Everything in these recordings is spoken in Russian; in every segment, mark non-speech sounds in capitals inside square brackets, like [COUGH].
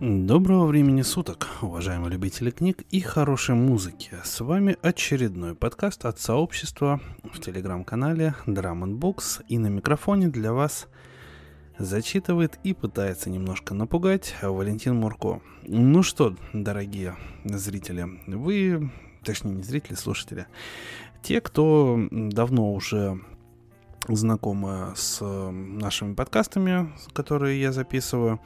Доброго времени суток, уважаемые любители книг и хорошей музыки. С вами очередной подкаст от сообщества в телеграм-канале Drum Books и на микрофоне для вас зачитывает и пытается немножко напугать Валентин Мурко. Ну что, дорогие зрители, вы, точнее не зрители, слушатели, те, кто давно уже знакомы с нашими подкастами, которые я записываю,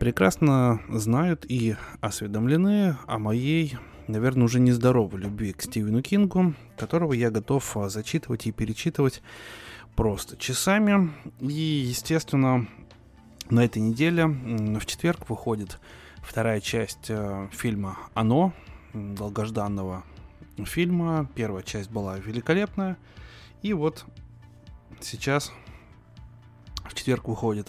прекрасно знают и осведомлены о моей, наверное, уже нездоровой любви к Стивену Кингу, которого я готов а, зачитывать и перечитывать просто часами. И, естественно, на этой неделе, в четверг, выходит вторая часть э, фильма «Оно», долгожданного фильма. Первая часть была великолепная. И вот сейчас в четверг выходит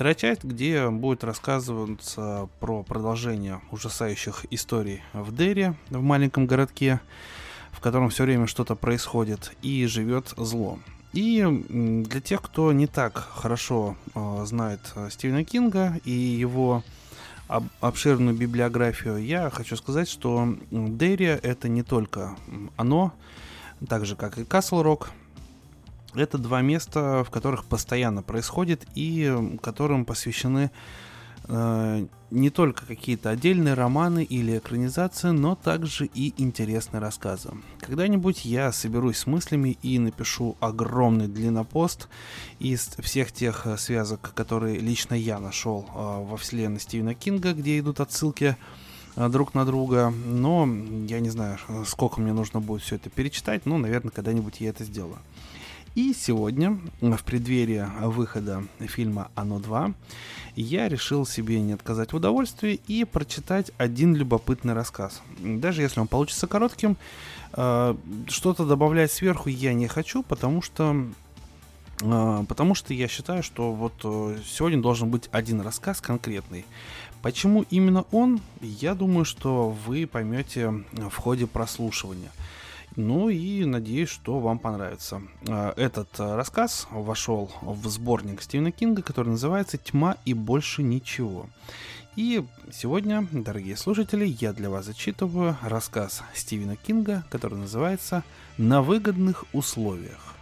Вторая часть, где будет рассказываться про продолжение ужасающих историй в Дерри, в маленьком городке, в котором все время что-то происходит, и живет зло. И для тех, кто не так хорошо э, знает э, Стивена Кинга и его об, обширную библиографию, я хочу сказать, что Дерри это не только оно, так же как и Касл Рок, это два места, в которых постоянно происходит и которым посвящены э, не только какие-то отдельные романы или экранизации, но также и интересные рассказы. Когда-нибудь я соберусь с мыслями и напишу огромный длиннопост из всех тех э, связок, которые лично я нашел э, во вселенной Стивена Кинга, где идут отсылки э, друг на друга, но я не знаю, сколько мне нужно будет все это перечитать, но, наверное, когда-нибудь я это сделаю. И сегодня, в преддверии выхода фильма «Оно 2», я решил себе не отказать в удовольствии и прочитать один любопытный рассказ. Даже если он получится коротким, э, что-то добавлять сверху я не хочу, потому что э, потому что я считаю, что вот э, сегодня должен быть один рассказ конкретный. Почему именно он, я думаю, что вы поймете в ходе прослушивания. Ну и надеюсь, что вам понравится. А, этот а, рассказ вошел в сборник Стивена Кинга, который называется «Тьма и больше ничего». И сегодня, дорогие слушатели, я для вас зачитываю рассказ Стивена Кинга, который называется «На выгодных условиях».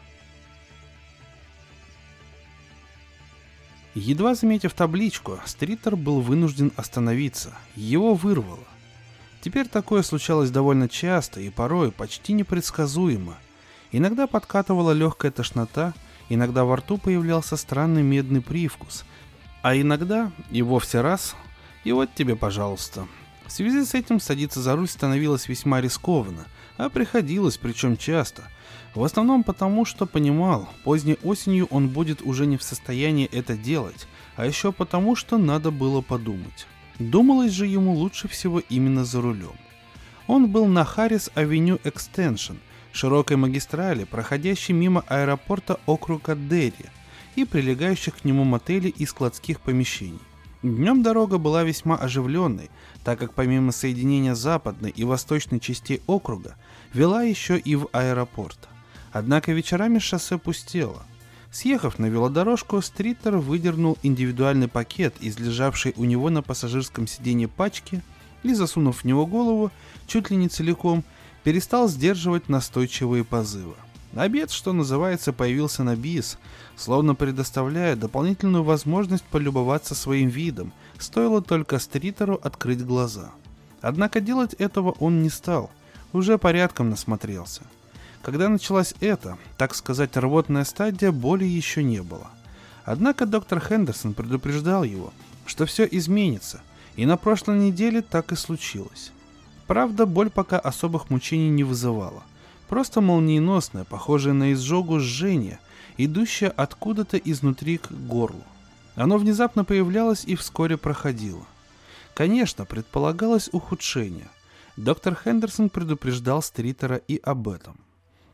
Едва заметив табличку, Стритер был вынужден остановиться. Его вырвало. Теперь такое случалось довольно часто и порой почти непредсказуемо. Иногда подкатывала легкая тошнота, иногда во рту появлялся странный медный привкус, а иногда и вовсе раз, и вот тебе, пожалуйста. В связи с этим садиться за руль становилось весьма рискованно, а приходилось, причем часто. В основном потому, что понимал, поздней осенью он будет уже не в состоянии это делать, а еще потому, что надо было подумать. Думалось же ему лучше всего именно за рулем. Он был на Харрис Авеню Экстеншн, широкой магистрали, проходящей мимо аэропорта округа Дерри и прилегающих к нему мотелей и складских помещений. Днем дорога была весьма оживленной, так как помимо соединения западной и восточной частей округа, вела еще и в аэропорт. Однако вечерами шоссе пустело – Съехав на велодорожку, Стритер выдернул индивидуальный пакет из лежавшей у него на пассажирском сиденье пачки и, засунув в него голову, чуть ли не целиком, перестал сдерживать настойчивые позывы. Обед, что называется, появился на бис, словно предоставляя дополнительную возможность полюбоваться своим видом, стоило только Стритеру открыть глаза. Однако делать этого он не стал, уже порядком насмотрелся – когда началась эта, так сказать, рвотная стадия, боли еще не было. Однако доктор Хендерсон предупреждал его, что все изменится, и на прошлой неделе так и случилось. Правда, боль пока особых мучений не вызывала. Просто молниеносное, похожее на изжогу жжение, идущее откуда-то изнутри к горлу. Оно внезапно появлялось и вскоре проходило. Конечно, предполагалось ухудшение. Доктор Хендерсон предупреждал Стритера и об этом.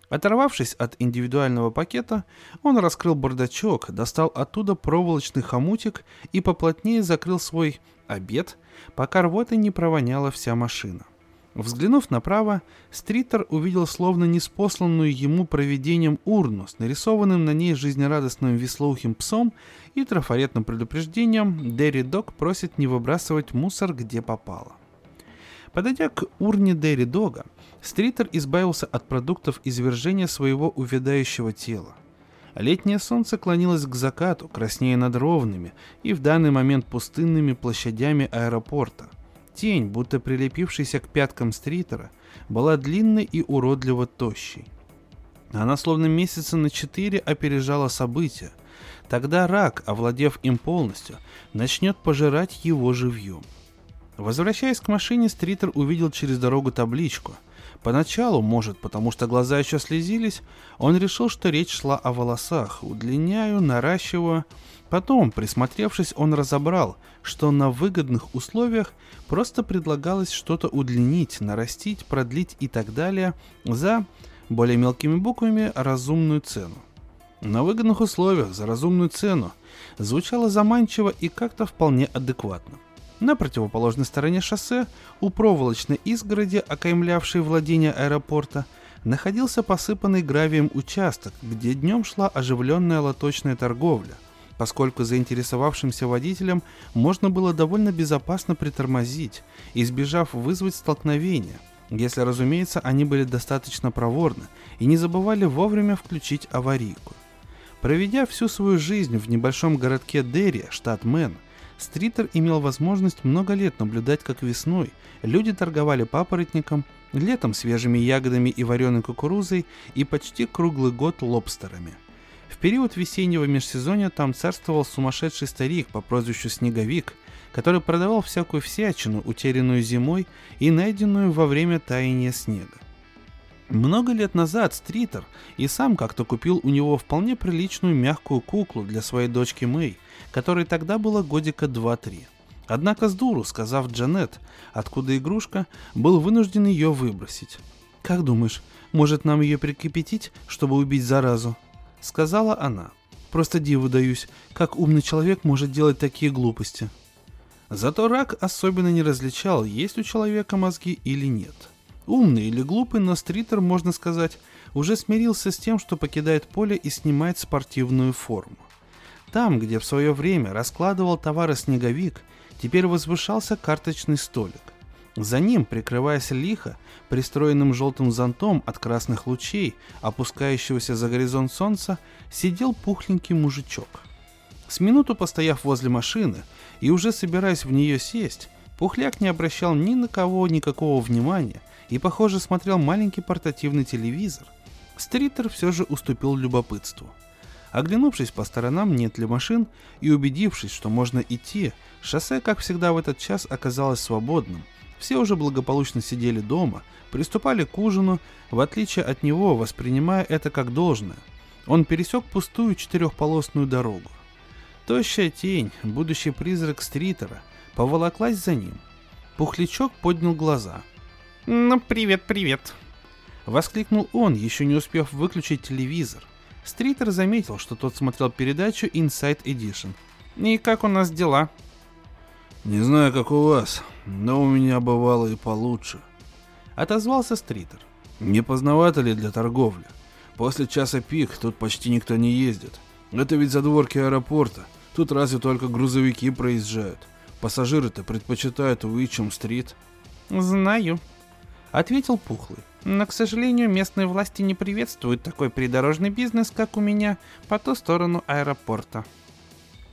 Оторвавшись от индивидуального пакета, он раскрыл бардачок, достал оттуда проволочный хомутик и поплотнее закрыл свой обед, пока рвотой не провоняла вся машина. Взглянув направо, Стритер увидел словно неспосланную ему проведением урну с нарисованным на ней жизнерадостным веслоухим псом и трафаретным предупреждением «Дерри Дог просит не выбрасывать мусор где попало». Подойдя к урне Дерри Дога, Стритер избавился от продуктов извержения своего увядающего тела. Летнее солнце клонилось к закату, краснея над ровными и в данный момент пустынными площадями аэропорта – Тень, будто прилепившаяся к пяткам Стритера, была длинной и уродливо тощей. Она словно месяца на четыре опережала события. Тогда рак, овладев им полностью, начнет пожирать его живьем. Возвращаясь к машине, Стритер увидел через дорогу табличку. Поначалу, может, потому что глаза еще слезились, он решил, что речь шла о волосах. Удлиняю, наращиваю. Потом, присмотревшись, он разобрал, что на выгодных условиях просто предлагалось что-то удлинить, нарастить, продлить и так далее за, более мелкими буквами, разумную цену. На выгодных условиях за разумную цену звучало заманчиво и как-то вполне адекватно. На противоположной стороне шоссе, у проволочной изгороди, окаймлявшей владение аэропорта, находился посыпанный гравием участок, где днем шла оживленная лоточная торговля, поскольку заинтересовавшимся водителям можно было довольно безопасно притормозить, избежав вызвать столкновение, если, разумеется, они были достаточно проворны и не забывали вовремя включить аварийку. Проведя всю свою жизнь в небольшом городке Дерри, штат Мэн, Стритер имел возможность много лет наблюдать, как весной люди торговали папоротником, летом свежими ягодами и вареной кукурузой и почти круглый год лобстерами – в период весеннего межсезонья там царствовал сумасшедший старик по прозвищу Снеговик, который продавал всякую всячину, утерянную зимой и найденную во время таяния снега. Много лет назад Стритер и сам как-то купил у него вполне приличную мягкую куклу для своей дочки Мэй, которой тогда было годика 2-3. Однако с дуру, сказав Джанет, откуда игрушка, был вынужден ее выбросить. «Как думаешь, может нам ее прикипятить, чтобы убить заразу?» сказала она. Просто диву даюсь, как умный человек может делать такие глупости. Зато рак особенно не различал, есть у человека мозги или нет. Умный или глупый, но Стритер, можно сказать, уже смирился с тем, что покидает поле и снимает спортивную форму. Там, где в свое время раскладывал товары снеговик, теперь возвышался карточный столик. За ним, прикрываясь лихо, пристроенным желтым зонтом от красных лучей, опускающегося за горизонт солнца, сидел пухленький мужичок. С минуту постояв возле машины и уже собираясь в нее сесть, Пухляк не обращал ни на кого никакого внимания и, похоже, смотрел маленький портативный телевизор. Стритер все же уступил любопытству. Оглянувшись по сторонам, нет ли машин, и убедившись, что можно идти, шоссе, как всегда в этот час, оказалось свободным, все уже благополучно сидели дома, приступали к ужину, в отличие от него, воспринимая это как должное. Он пересек пустую четырехполосную дорогу. Тощая тень, будущий призрак Стритера, поволоклась за ним. Пухлячок поднял глаза. «Ну, привет, привет!» Воскликнул он, еще не успев выключить телевизор. Стритер заметил, что тот смотрел передачу Inside Edition. «И как у нас дела?» «Не знаю, как у вас, но у меня бывало и получше», — отозвался Стритер. «Не поздновато ли для торговли? После часа пик тут почти никто не ездит. Это ведь задворки аэропорта. Тут разве только грузовики проезжают. Пассажиры-то предпочитают Уичем-стрит». «Знаю», — ответил Пухлый. «Но, к сожалению, местные власти не приветствуют такой придорожный бизнес, как у меня, по ту сторону аэропорта».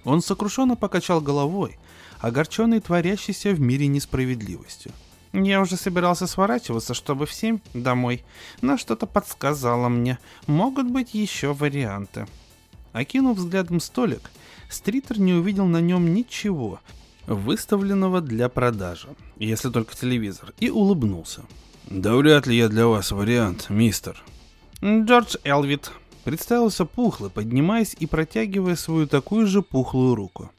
Он сокрушенно покачал головой, огорченный творящейся в мире несправедливостью. Я уже собирался сворачиваться, чтобы в семь домой, но что-то подсказало мне. Могут быть еще варианты. Окинув взглядом столик, Стритер не увидел на нем ничего, выставленного для продажи, если только телевизор, и улыбнулся. «Да вряд ли я для вас вариант, мистер». «Джордж Элвит», представился пухлый, поднимаясь и протягивая свою такую же пухлую руку.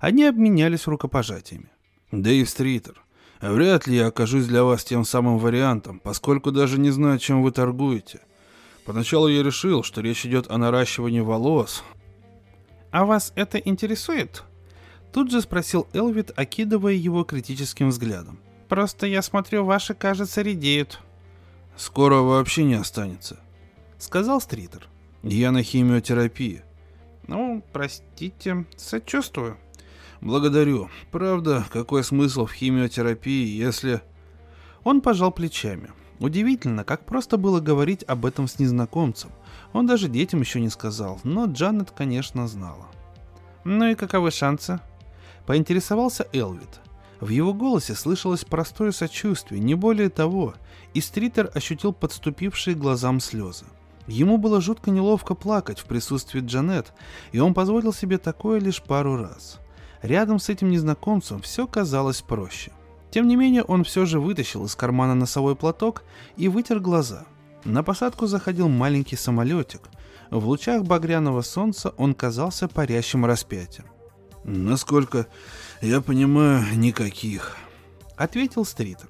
Они обменялись рукопожатиями. «Дэйв Стритер, вряд ли я окажусь для вас тем самым вариантом, поскольку даже не знаю, чем вы торгуете. Поначалу я решил, что речь идет о наращивании волос». «А вас это интересует?» Тут же спросил Элвит, окидывая его критическим взглядом. Просто я смотрю, ваши, кажется, редеют. Скоро вообще не останется, сказал Стритер. Я на химиотерапии. Ну, простите, сочувствую. Благодарю. Правда, какой смысл в химиотерапии, если... Он пожал плечами. Удивительно, как просто было говорить об этом с незнакомцем. Он даже детям еще не сказал, но Джанет, конечно, знала. «Ну и каковы шансы?» Поинтересовался Элвит. В его голосе слышалось простое сочувствие, не более того, и Стритер ощутил подступившие глазам слезы. Ему было жутко неловко плакать в присутствии Джанет, и он позволил себе такое лишь пару раз. Рядом с этим незнакомцем все казалось проще. Тем не менее, он все же вытащил из кармана носовой платок и вытер глаза. На посадку заходил маленький самолетик. В лучах багряного солнца он казался парящим распятием. «Насколько я понимаю, никаких», — ответил Стритер.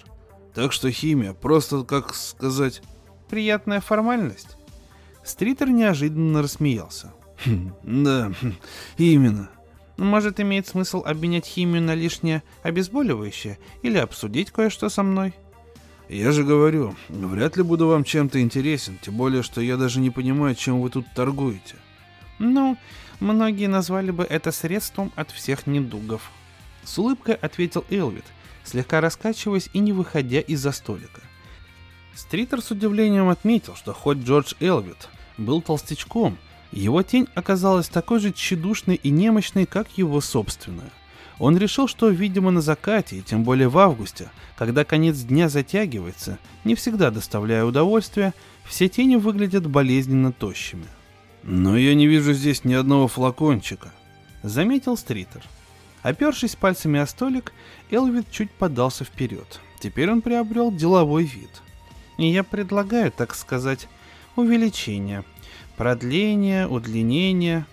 «Так что химия, просто, как сказать...» «Приятная формальность». Стритер неожиданно рассмеялся. Хм, «Да, именно», может, имеет смысл обменять химию на лишнее обезболивающее или обсудить кое-что со мной? Я же говорю, вряд ли буду вам чем-то интересен, тем более, что я даже не понимаю, чем вы тут торгуете. Ну, многие назвали бы это средством от всех недугов. С улыбкой ответил Элвит, слегка раскачиваясь и не выходя из-за столика. Стритер с удивлением отметил, что хоть Джордж Элвит был толстячком – его тень оказалась такой же тщедушной и немощной, как его собственная. Он решил, что, видимо, на закате, и тем более в августе, когда конец дня затягивается, не всегда доставляя удовольствия, все тени выглядят болезненно тощими. «Но я не вижу здесь ни одного флакончика», — заметил Стритер. Опершись пальцами о столик, Элвид чуть подался вперед. Теперь он приобрел деловой вид. И я предлагаю, так сказать, увеличение — Продление, удлинение.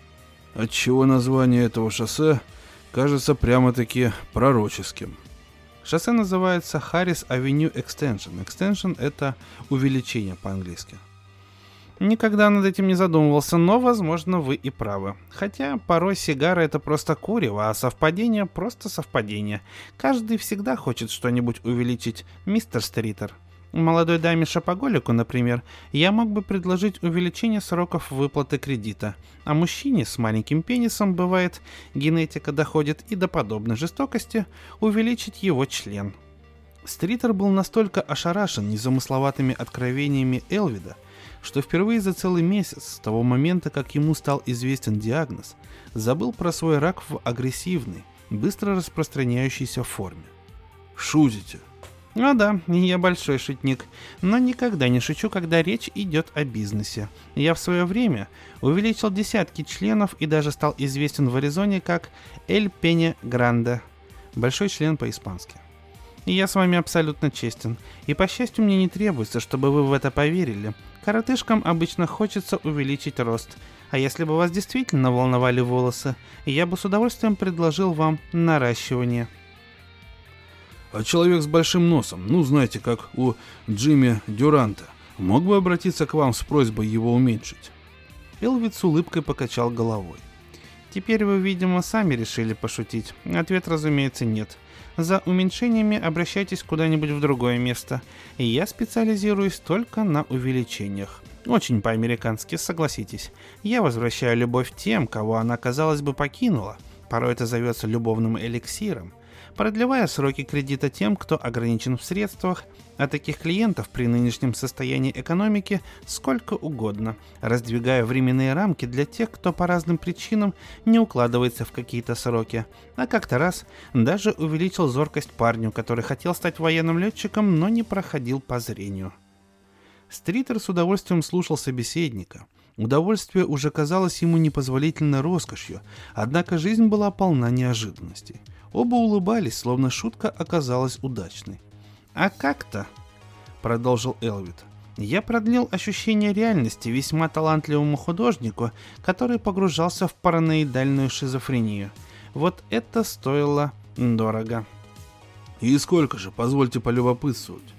Отчего название этого шоссе кажется прямо-таки пророческим. Шоссе называется Harris Avenue Extension. Extension — это увеличение по-английски. Никогда над этим не задумывался, но, возможно, вы и правы. Хотя порой сигара это просто курево, а совпадение просто совпадение. Каждый всегда хочет что-нибудь увеличить, мистер Стритер. Молодой даме шапоголику, например, я мог бы предложить увеличение сроков выплаты кредита, а мужчине с маленьким пенисом, бывает, генетика доходит и до подобной жестокости, увеличить его член. Стритер был настолько ошарашен незамысловатыми откровениями Элвида, что впервые за целый месяц, с того момента, как ему стал известен диагноз, забыл про свой рак в агрессивной, быстро распространяющейся форме. «Шутите?» Ну да, я большой шутник, но никогда не шучу, когда речь идет о бизнесе. Я в свое время увеличил десятки членов и даже стал известен в Аризоне как Эль Пене Гранде. Большой член по-испански. Я с вами абсолютно честен, и по счастью мне не требуется, чтобы вы в это поверили. Коротышкам обычно хочется увеличить рост, а если бы вас действительно волновали волосы, я бы с удовольствием предложил вам наращивание – а человек с большим носом, ну знаете, как у Джимми Дюранта, мог бы обратиться к вам с просьбой его уменьшить? Элвид с улыбкой покачал головой. Теперь вы, видимо, сами решили пошутить. Ответ, разумеется, нет. За уменьшениями обращайтесь куда-нибудь в другое место. И я специализируюсь только на увеличениях. Очень по-американски, согласитесь. Я возвращаю любовь тем, кого она, казалось бы, покинула. Порой это зовется любовным эликсиром продлевая сроки кредита тем, кто ограничен в средствах, а таких клиентов при нынешнем состоянии экономики сколько угодно, раздвигая временные рамки для тех, кто по разным причинам не укладывается в какие-то сроки. А как-то раз даже увеличил зоркость парню, который хотел стать военным летчиком, но не проходил по зрению. Стритер с удовольствием слушал собеседника. Удовольствие уже казалось ему непозволительной роскошью, однако жизнь была полна неожиданностей – Оба улыбались, словно шутка оказалась удачной. «А как-то», — продолжил Элвит, — «я продлил ощущение реальности весьма талантливому художнику, который погружался в параноидальную шизофрению. Вот это стоило дорого». «И сколько же, позвольте полюбопытствовать?»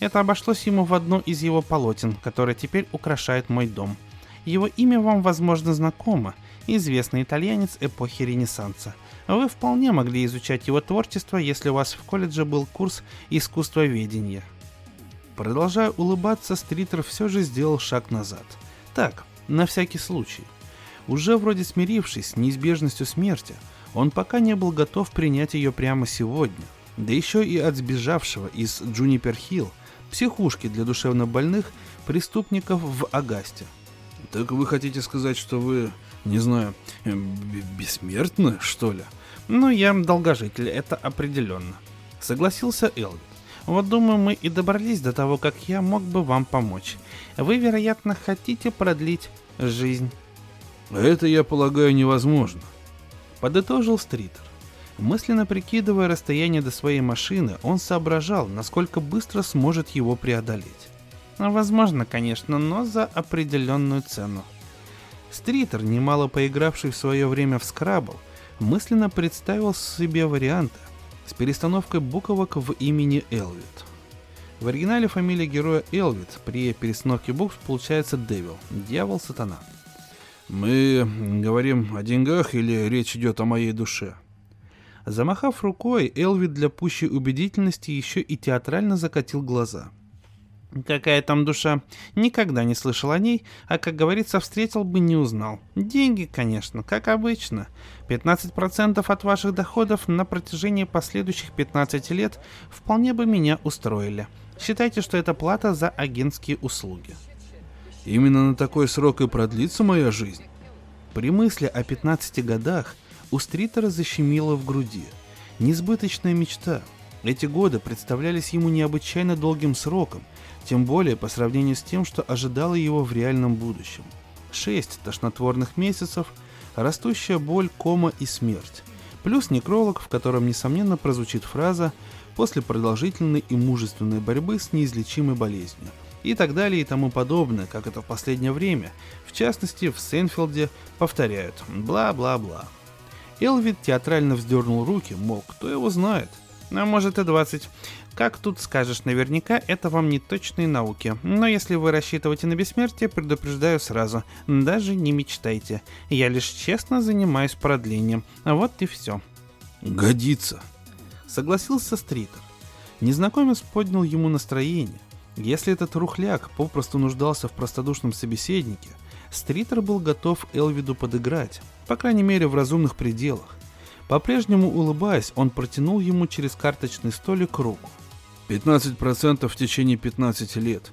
Это обошлось ему в одно из его полотен, которое теперь украшает мой дом. Его имя вам, возможно, знакомо, известный итальянец эпохи Ренессанса. Вы вполне могли изучать его творчество, если у вас в колледже был курс искусствоведения. Продолжая улыбаться, Стритер все же сделал шаг назад. Так, на всякий случай. Уже вроде смирившись с неизбежностью смерти, он пока не был готов принять ее прямо сегодня. Да еще и от сбежавшего из Джунипер Хилл, психушки для душевнобольных преступников в Агасте. Так вы хотите сказать, что вы, не знаю, бессмертны, что ли? Ну, я долгожитель, это определенно. Согласился Элвин. Вот думаю, мы и добрались до того, как я мог бы вам помочь. Вы, вероятно, хотите продлить жизнь. Это, я полагаю, невозможно. Подытожил Стритер. Мысленно прикидывая расстояние до своей машины, он соображал, насколько быстро сможет его преодолеть. Возможно, конечно, но за определенную цену. Стритер, немало поигравший в свое время в скрабл, мысленно представил себе варианты, с перестановкой буквок в имени Элвит. В оригинале фамилия героя Элвит, при перестановке букв получается Девил, дьявол-сатана. Мы говорим о деньгах или речь идет о моей душе? Замахав рукой, Элвит для пущей убедительности еще и театрально закатил глаза – Какая там душа? Никогда не слышал о ней, а, как говорится, встретил бы не узнал. Деньги, конечно, как обычно. 15% от ваших доходов на протяжении последующих 15 лет вполне бы меня устроили. Считайте, что это плата за агентские услуги. Именно на такой срок и продлится моя жизнь. При мысли о 15 годах у Стритера защемило в груди. Несбыточная мечта. Эти годы представлялись ему необычайно долгим сроком, тем более по сравнению с тем, что ожидало его в реальном будущем. Шесть тошнотворных месяцев, растущая боль, кома и смерть. Плюс некролог, в котором, несомненно, прозвучит фраза «после продолжительной и мужественной борьбы с неизлечимой болезнью» и так далее и тому подобное, как это в последнее время, в частности в Сенфилде, повторяют бла-бла-бла. Элвид театрально вздернул руки, мол, кто его знает. А может и 20. Как тут скажешь, наверняка это вам не точные науки. Но если вы рассчитываете на бессмертие, предупреждаю сразу. Даже не мечтайте. Я лишь честно занимаюсь продлением. Вот и все. Годится. Согласился Стритер. Незнакомец поднял ему настроение. Если этот рухляк попросту нуждался в простодушном собеседнике, Стритер был готов Элвиду подыграть, по крайней мере в разумных пределах. По-прежнему улыбаясь, он протянул ему через карточный столик руку. 15% в течение 15 лет.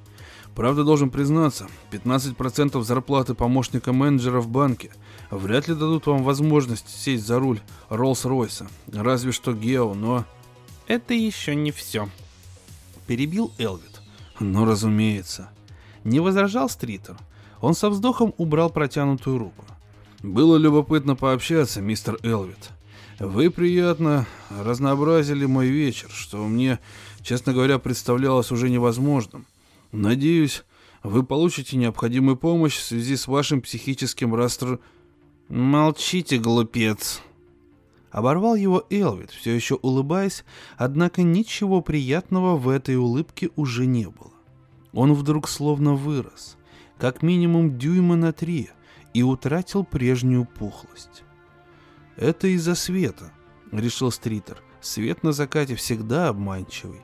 Правда, должен признаться, 15% зарплаты помощника менеджера в банке вряд ли дадут вам возможность сесть за руль Роллс-Ройса. Разве что Гео, но... Это еще не все. Перебил Элвит. Ну, разумеется. Не возражал Стритер. Он со вздохом убрал протянутую руку. Было любопытно пообщаться, мистер Элвит. Вы приятно разнообразили мой вечер, что мне честно говоря, представлялось уже невозможным. Надеюсь, вы получите необходимую помощь в связи с вашим психическим растр... Молчите, глупец. Оборвал его Элвит, все еще улыбаясь, однако ничего приятного в этой улыбке уже не было. Он вдруг словно вырос, как минимум дюйма на три, и утратил прежнюю пухлость. «Это из-за света», — решил Стритер. «Свет на закате всегда обманчивый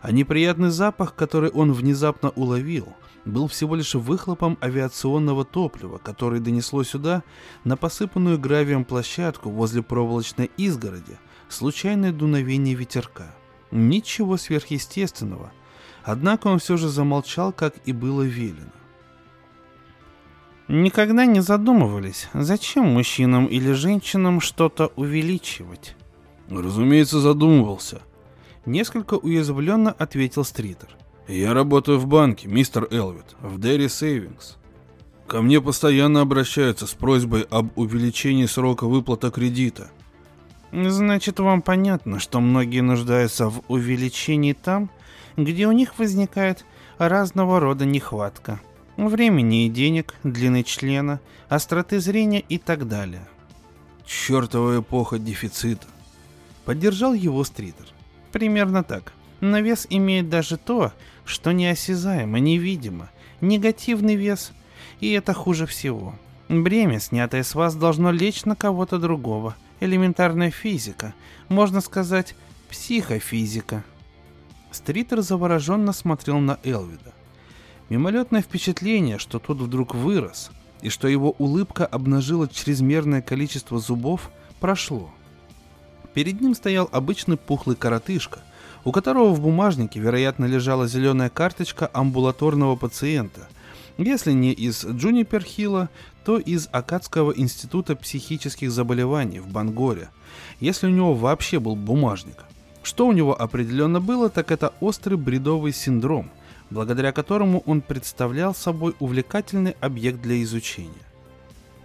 а неприятный запах, который он внезапно уловил, был всего лишь выхлопом авиационного топлива, которое донесло сюда на посыпанную гравием площадку возле проволочной изгороди случайное дуновение ветерка. Ничего сверхъестественного, однако он все же замолчал, как и было велено. Никогда не задумывались, зачем мужчинам или женщинам что-то увеличивать? Разумеется, задумывался. Несколько уязвленно ответил Стритер. «Я работаю в банке, мистер Элвит, в Dairy Savings. Ко мне постоянно обращаются с просьбой об увеличении срока выплаты кредита». «Значит, вам понятно, что многие нуждаются в увеличении там, где у них возникает разного рода нехватка. Времени и денег, длины члена, остроты зрения и так далее». «Чертова эпоха дефицита», — поддержал его Стритер. Примерно так. Но вес имеет даже то, что неосязаемо, невидимо. Негативный вес. И это хуже всего. Бремя, снятое с вас, должно лечь на кого-то другого. Элементарная физика. Можно сказать, психофизика. Стритер завороженно смотрел на Элвида. Мимолетное впечатление, что тот вдруг вырос, и что его улыбка обнажила чрезмерное количество зубов, прошло. Перед ним стоял обычный пухлый коротышка, у которого в бумажнике, вероятно, лежала зеленая карточка амбулаторного пациента. Если не из Джуниперхилла, то из Акадского института психических заболеваний в Бангоре, если у него вообще был бумажник. Что у него определенно было, так это острый бредовый синдром, благодаря которому он представлял собой увлекательный объект для изучения.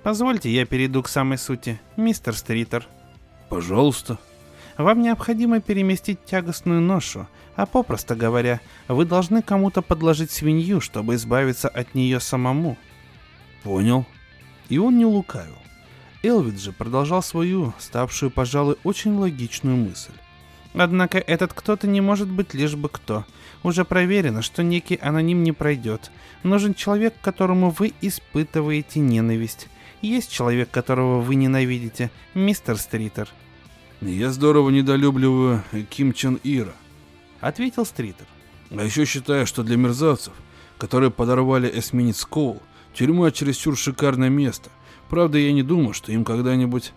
Позвольте, я перейду к самой сути, мистер Стритер. Пожалуйста. Вам необходимо переместить тягостную ношу, а попросто говоря, вы должны кому-то подложить свинью, чтобы избавиться от нее самому. Понял. И он не лукавил. Элвид же продолжал свою, ставшую, пожалуй, очень логичную мысль. Однако этот кто-то не может быть лишь бы кто. Уже проверено, что некий аноним не пройдет. Нужен человек, которому вы испытываете ненависть. Есть человек, которого вы ненавидите, мистер Стритер. Я здорово недолюбливаю Ким Чен Ира. Ответил Стритер. А еще считаю, что для мерзавцев, которые подорвали эсминец Коул, тюрьма чересчур шикарное место. Правда, я не думаю, что им когда-нибудь...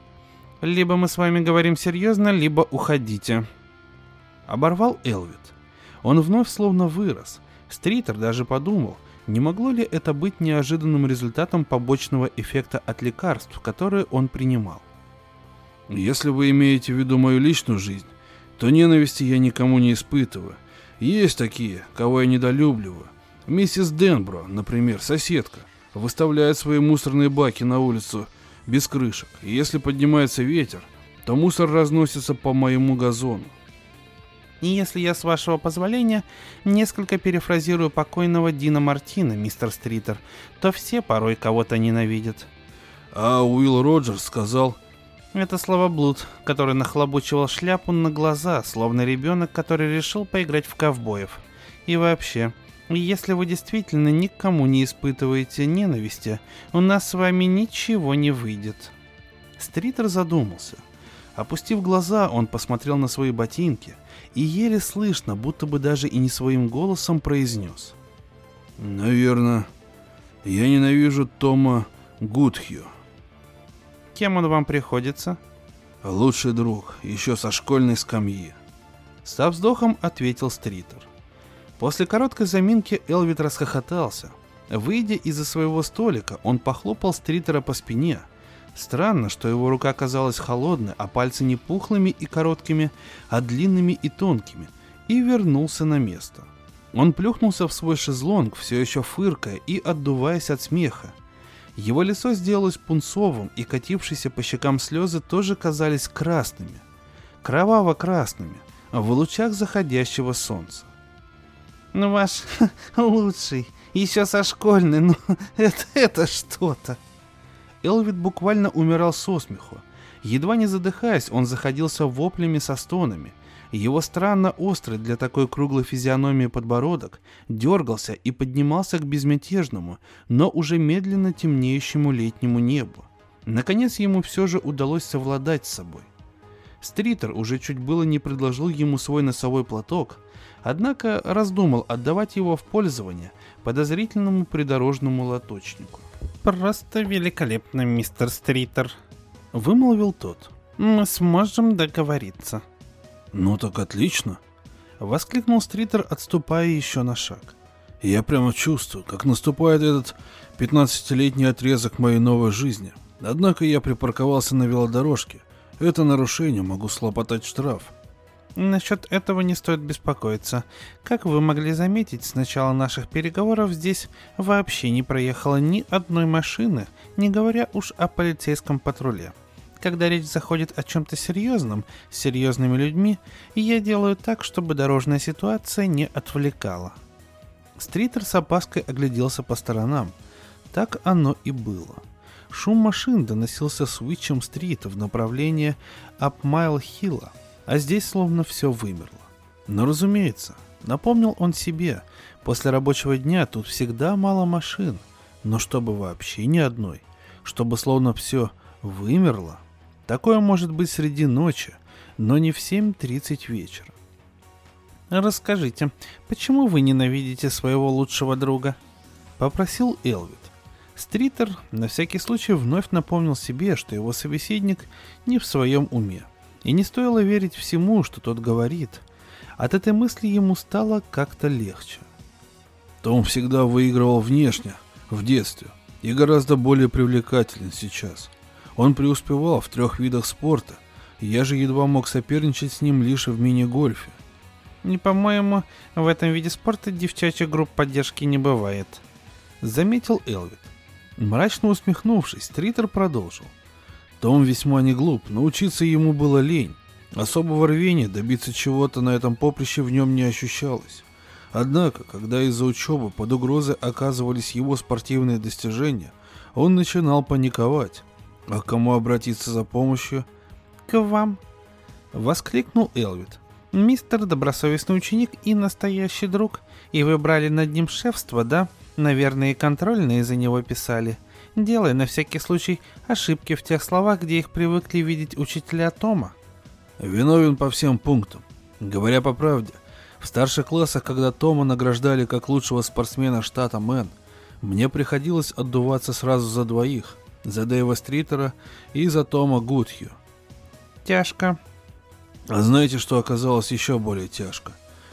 Либо мы с вами говорим серьезно, либо уходите. Оборвал Элвид. Он вновь словно вырос. Стритер даже подумал, не могло ли это быть неожиданным результатом побочного эффекта от лекарств, которые он принимал. Если вы имеете в виду мою личную жизнь, то ненависти я никому не испытываю. Есть такие, кого я недолюбливаю. Миссис Денбро, например, соседка, выставляет свои мусорные баки на улицу без крышек. И если поднимается ветер, то мусор разносится по моему газону. И если я, с вашего позволения, несколько перефразирую покойного Дина Мартина, мистер Стритер, то все порой кого-то ненавидят. А Уилл Роджерс сказал, это словоблуд, который нахлобучивал шляпу на глаза, словно ребенок, который решил поиграть в ковбоев. И вообще, если вы действительно никому не испытываете ненависти, у нас с вами ничего не выйдет. Стритер задумался. Опустив глаза, он посмотрел на свои ботинки и еле слышно, будто бы даже и не своим голосом произнес. «Наверное, я ненавижу Тома Гудхью». Кем он вам приходится? Лучший друг, еще со школьной скамьи. Со вздохом ответил Стритер. После короткой заминки Элвит расхохотался. Выйдя из-за своего столика, он похлопал Стритера по спине. Странно, что его рука казалась холодной, а пальцы не пухлыми и короткими, а длинными и тонкими, и вернулся на место. Он плюхнулся в свой шезлонг, все еще фыркая и отдуваясь от смеха. Его лицо сделалось пунцовым, и катившиеся по щекам слезы тоже казались красными. Кроваво-красными, в лучах заходящего солнца. «Ну ваш [LAUGHS] лучший, еще со школьной, ну [LAUGHS] это, это что-то!» Элвид буквально умирал со смеху. Едва не задыхаясь, он заходился воплями со стонами – его странно острый для такой круглой физиономии подбородок дергался и поднимался к безмятежному, но уже медленно темнеющему летнему небу. Наконец ему все же удалось совладать с собой. Стритер уже чуть было не предложил ему свой носовой платок, однако раздумал отдавать его в пользование подозрительному придорожному лоточнику. «Просто великолепно, мистер Стритер», — вымолвил тот. «Мы сможем договориться». «Ну так отлично!» — воскликнул Стритер, отступая еще на шаг. «Я прямо чувствую, как наступает этот пятнадцатилетний отрезок моей новой жизни. Однако я припарковался на велодорожке. Это нарушение, могу слопотать штраф». Насчет этого не стоит беспокоиться. Как вы могли заметить, с начала наших переговоров здесь вообще не проехало ни одной машины, не говоря уж о полицейском патруле когда речь заходит о чем-то серьезном, с серьезными людьми, я делаю так, чтобы дорожная ситуация не отвлекала. Стритер с опаской огляделся по сторонам. Так оно и было. Шум машин доносился с Уичем-стрит в направлении Апмайл-Хилла, а здесь словно все вымерло. Но разумеется, напомнил он себе, после рабочего дня тут всегда мало машин, но чтобы вообще ни одной – чтобы словно все вымерло. Такое может быть среди ночи, но не в 7.30 вечера. «Расскажите, почему вы ненавидите своего лучшего друга?» — попросил Элвид. Стритер на всякий случай вновь напомнил себе, что его собеседник не в своем уме, и не стоило верить всему, что тот говорит. От этой мысли ему стало как-то легче. Том всегда выигрывал внешне, в детстве, и гораздо более привлекателен сейчас. Он преуспевал в трех видах спорта, и я же едва мог соперничать с ним лишь в мини-гольфе. Не по-моему, в этом виде спорта девчачьих групп поддержки не бывает. Заметил Элвид. Мрачно усмехнувшись, Тритер продолжил. Том весьма не глуп, научиться ему было лень. Особого рвения добиться чего-то на этом поприще в нем не ощущалось. Однако, когда из-за учебы под угрозой оказывались его спортивные достижения, он начинал паниковать. А к кому обратиться за помощью? «К вам!» — воскликнул Элвид. «Мистер добросовестный ученик и настоящий друг. И вы брали над ним шефство, да?» Наверное, и контрольные за него писали. Делай на всякий случай ошибки в тех словах, где их привыкли видеть учителя Тома. Виновен по всем пунктам. Говоря по правде, в старших классах, когда Тома награждали как лучшего спортсмена штата Мэн, мне приходилось отдуваться сразу за двоих. За Дэйва Стритера и за Тома Гудхью. Тяжко. А знаете, что оказалось еще более тяжко?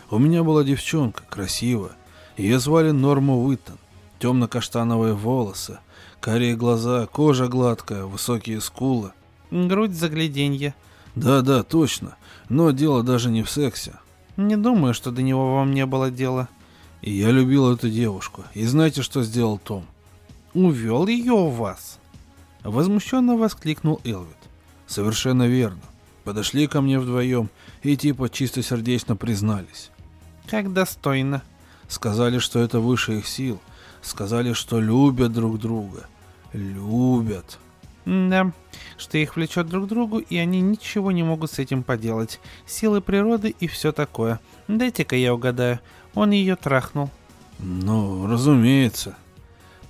У меня была девчонка, красивая, ее звали Норма Уиттон. Темно-каштановые волосы, карие глаза, кожа гладкая, высокие скулы. Грудь загляденье. Да-да, точно. Но дело даже не в сексе. Не думаю, что до него вам не было дела. И я любил эту девушку. И знаете, что сделал Том? Увел ее у вас. Возмущенно воскликнул Элвид. Совершенно верно. Подошли ко мне вдвоем и типа чистосердечно признались. Как достойно. Сказали, что это выше их сил. Сказали, что любят друг друга. Любят. Да, что их влечет друг к другу, и они ничего не могут с этим поделать. Силы природы и все такое. Дайте-ка я угадаю. Он ее трахнул. Ну, разумеется.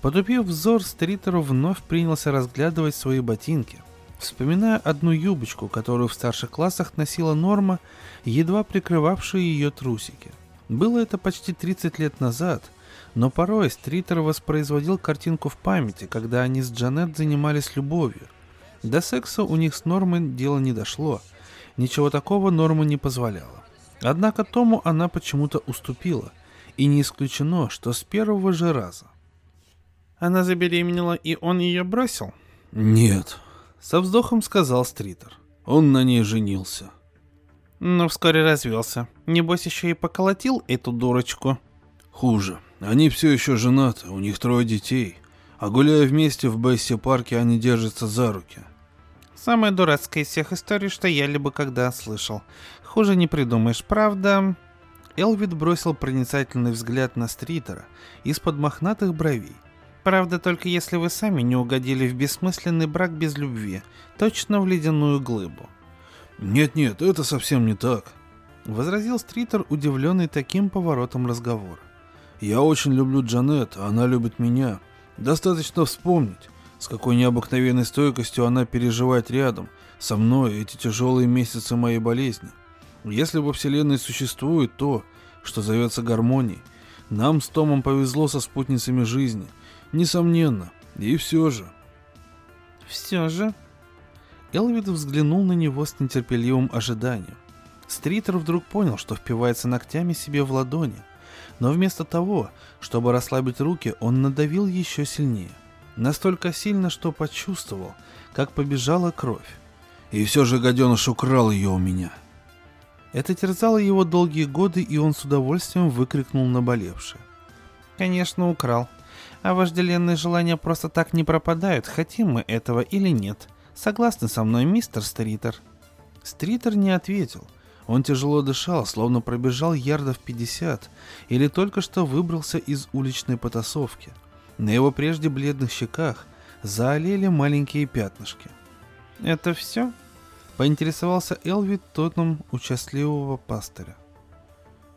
Потупив взор, Стритер вновь принялся разглядывать свои ботинки, вспоминая одну юбочку, которую в старших классах носила Норма, едва прикрывавшую ее трусики – было это почти 30 лет назад, но порой Стритер воспроизводил картинку в памяти, когда они с Джанет занимались любовью. До секса у них с Нормой дело не дошло. Ничего такого Норма не позволяла. Однако Тому она почему-то уступила. И не исключено, что с первого же раза. Она забеременела, и он ее бросил? Нет, со вздохом сказал Стритер. Он на ней женился. Но вскоре развелся. Небось еще и поколотил эту дурочку. Хуже. Они все еще женаты, у них трое детей. А гуляя вместе в Бесси парке, они держатся за руки. Самая дурацкая из всех историй, что я либо когда слышал. Хуже не придумаешь, правда? Элвид бросил проницательный взгляд на Стритера из-под мохнатых бровей. Правда, только если вы сами не угодили в бессмысленный брак без любви, точно в ледяную глыбу. «Нет-нет, это совсем не так», — возразил Стритер, удивленный таким поворотом разговора. «Я очень люблю Джанет, а она любит меня. Достаточно вспомнить, с какой необыкновенной стойкостью она переживает рядом, со мной эти тяжелые месяцы моей болезни. Если во Вселенной существует то, что зовется гармонией, нам с Томом повезло со спутницами жизни, несомненно, и все же». «Все же?» Элвид взглянул на него с нетерпеливым ожиданием. Стритер вдруг понял, что впивается ногтями себе в ладони, но вместо того, чтобы расслабить руки, он надавил еще сильнее. Настолько сильно, что почувствовал, как побежала кровь. И все же гаденыш украл ее у меня. Это терзало его долгие годы, и он с удовольствием выкрикнул наболевшее. «Конечно, украл. А вожделенные желания просто так не пропадают, хотим мы этого или нет. Согласны со мной, мистер Стритер?» Стритер не ответил. Он тяжело дышал, словно пробежал ярдов 50 или только что выбрался из уличной потасовки. На его прежде бледных щеках заолели маленькие пятнышки. «Это все?» — поинтересовался Элви тоном участливого пастыря.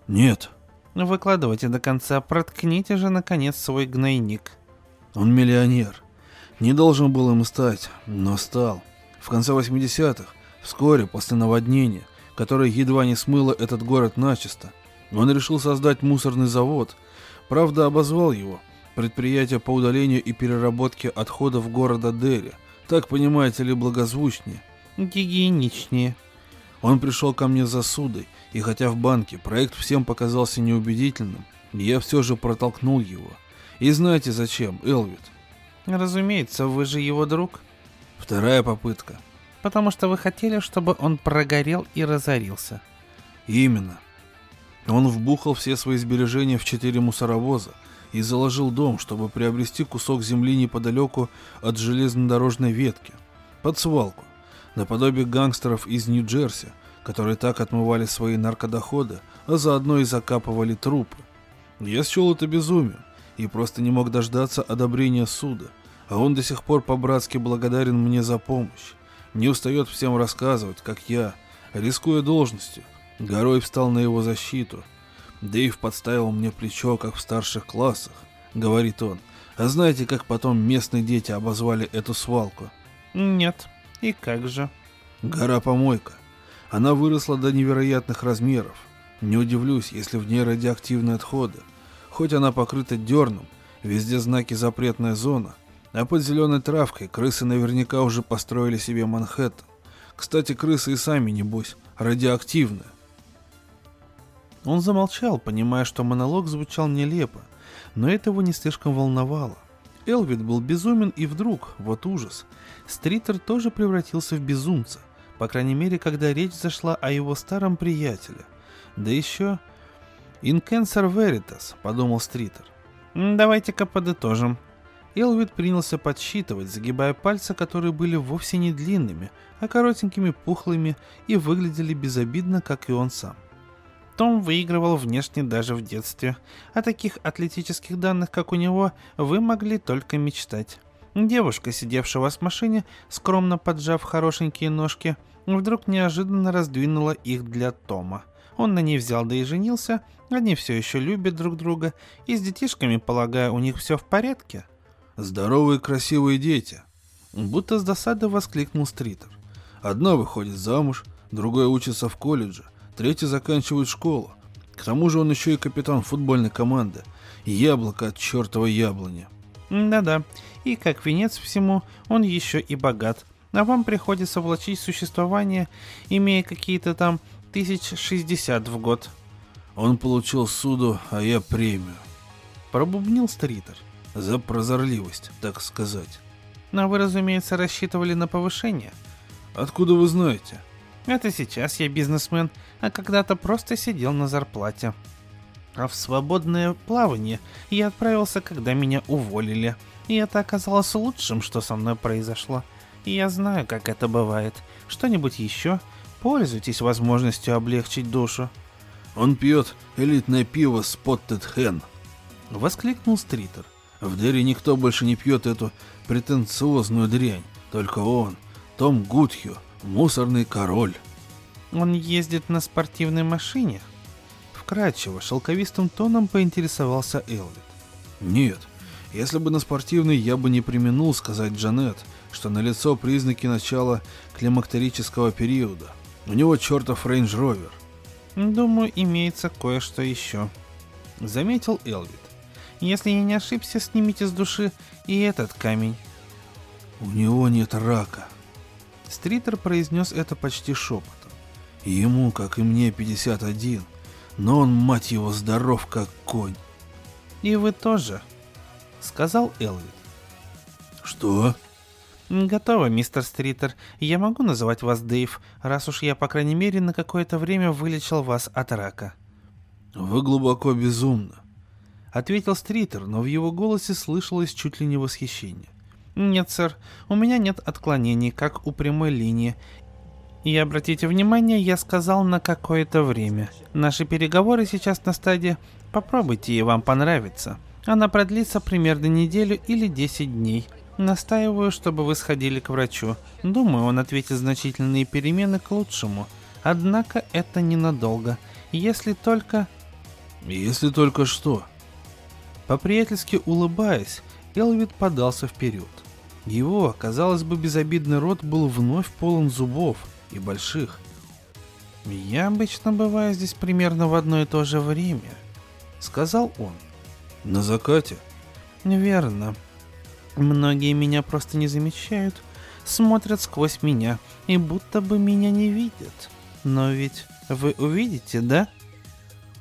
«Нет». «Выкладывайте до конца, проткните же, наконец, свой гнойник». «Он миллионер. Не должен был им стать, но стал. В конце 80-х, вскоре после наводнения, которое едва не смыло этот город начисто, он решил создать мусорный завод. Правда, обозвал его предприятие по удалению и переработке отходов города Дерри. Так, понимаете ли, благозвучнее. Гигиеничнее. Он пришел ко мне за судой, и хотя в банке проект всем показался неубедительным, я все же протолкнул его. И знаете зачем, Элвит? Разумеется, вы же его друг. Вторая попытка. Потому что вы хотели, чтобы он прогорел и разорился. Именно. Он вбухал все свои сбережения в четыре мусоровоза и заложил дом, чтобы приобрести кусок земли неподалеку от железнодорожной ветки, под свалку, наподобие гангстеров из Нью-Джерси, которые так отмывали свои наркодоходы, а заодно и закапывали трупы. Я счел это безумием и просто не мог дождаться одобрения суда, а он до сих пор по-братски благодарен мне за помощь. Не устает всем рассказывать, как я, рискуя должностью, горой встал на его защиту. Дэйв подставил мне плечо, как в старших классах, говорит он. А знаете, как потом местные дети обозвали эту свалку? Нет. И как же? Гора-помойка. Она выросла до невероятных размеров. Не удивлюсь, если в ней радиоактивные отходы. Хоть она покрыта дерном, везде знаки «запретная зона», а под зеленой травкой крысы наверняка уже построили себе Манхэттен. Кстати, крысы и сами, небось, радиоактивные. Он замолчал, понимая, что монолог звучал нелепо, но это его не слишком волновало. Элвид был безумен и вдруг, вот ужас, Стритер тоже превратился в безумца, по крайней мере, когда речь зашла о его старом приятеле. Да еще... «In cancer veritas», — подумал Стритер. «Давайте-ка подытожим». Элвид принялся подсчитывать, загибая пальцы, которые были вовсе не длинными, а коротенькими, пухлыми и выглядели безобидно, как и он сам. Том выигрывал внешне даже в детстве. О таких атлетических данных, как у него, вы могли только мечтать. Девушка, сидевшая у вас в машине, скромно поджав хорошенькие ножки, вдруг неожиданно раздвинула их для Тома. Он на ней взял да и женился, они все еще любят друг друга, и с детишками, полагаю, у них все в порядке. Здоровые красивые дети. Будто с досады воскликнул Стритер. Одна выходит замуж, другая учится в колледже, третий заканчивает школу. К тому же он еще и капитан футбольной команды. Яблоко от чертовой яблони. Да-да, и как венец всему, он еще и богат. А вам приходится влачить существование, имея какие-то там тысяч шестьдесят в год. Он получил суду, а я премию. Пробубнил Стритер. За прозорливость, так сказать. Но вы, разумеется, рассчитывали на повышение. Откуда вы знаете? Это сейчас я бизнесмен, а когда-то просто сидел на зарплате. А в свободное плавание я отправился, когда меня уволили. И это оказалось лучшим, что со мной произошло. И я знаю, как это бывает. Что-нибудь еще? Пользуйтесь возможностью облегчить душу. Он пьет элитное пиво Spotted Hen. Воскликнул Стритер. В Дерри никто больше не пьет эту претенциозную дрянь. Только он, Том Гудхью, мусорный король. Он ездит на спортивной машине? Вкрадчиво, шелковистым тоном поинтересовался Элвид. Нет, если бы на спортивный, я бы не преминул сказать Джанет, что налицо признаки начала климактерического периода. У него чертов рейндж-ровер. Думаю, имеется кое-что еще. Заметил Элвид. Если я не ошибся, снимите с души и этот камень. У него нет рака. Стритер произнес это почти шепотом. Ему, как и мне, 51, но он, мать его, здоров, как конь. И вы тоже, сказал Элвид. Что? Готово, мистер Стритер. Я могу называть вас Дэйв, раз уж я, по крайней мере, на какое-то время вылечил вас от рака. Вы глубоко безумны. Ответил Стритер, но в его голосе слышалось чуть ли не восхищение. Нет, сэр, у меня нет отклонений, как у прямой линии. И обратите внимание, я сказал на какое-то время. Наши переговоры сейчас на стадии «попробуйте, и вам понравится». Она продлится примерно неделю или 10 дней. Настаиваю, чтобы вы сходили к врачу. Думаю, он ответит значительные перемены к лучшему. Однако это ненадолго. Если только... Если только что? По-приятельски улыбаясь, Элвид подался вперед. Его, казалось бы, безобидный рот был вновь полон зубов и больших. «Я обычно бываю здесь примерно в одно и то же время», — сказал он. «На закате?» «Верно. Многие меня просто не замечают, смотрят сквозь меня и будто бы меня не видят. Но ведь вы увидите, да?»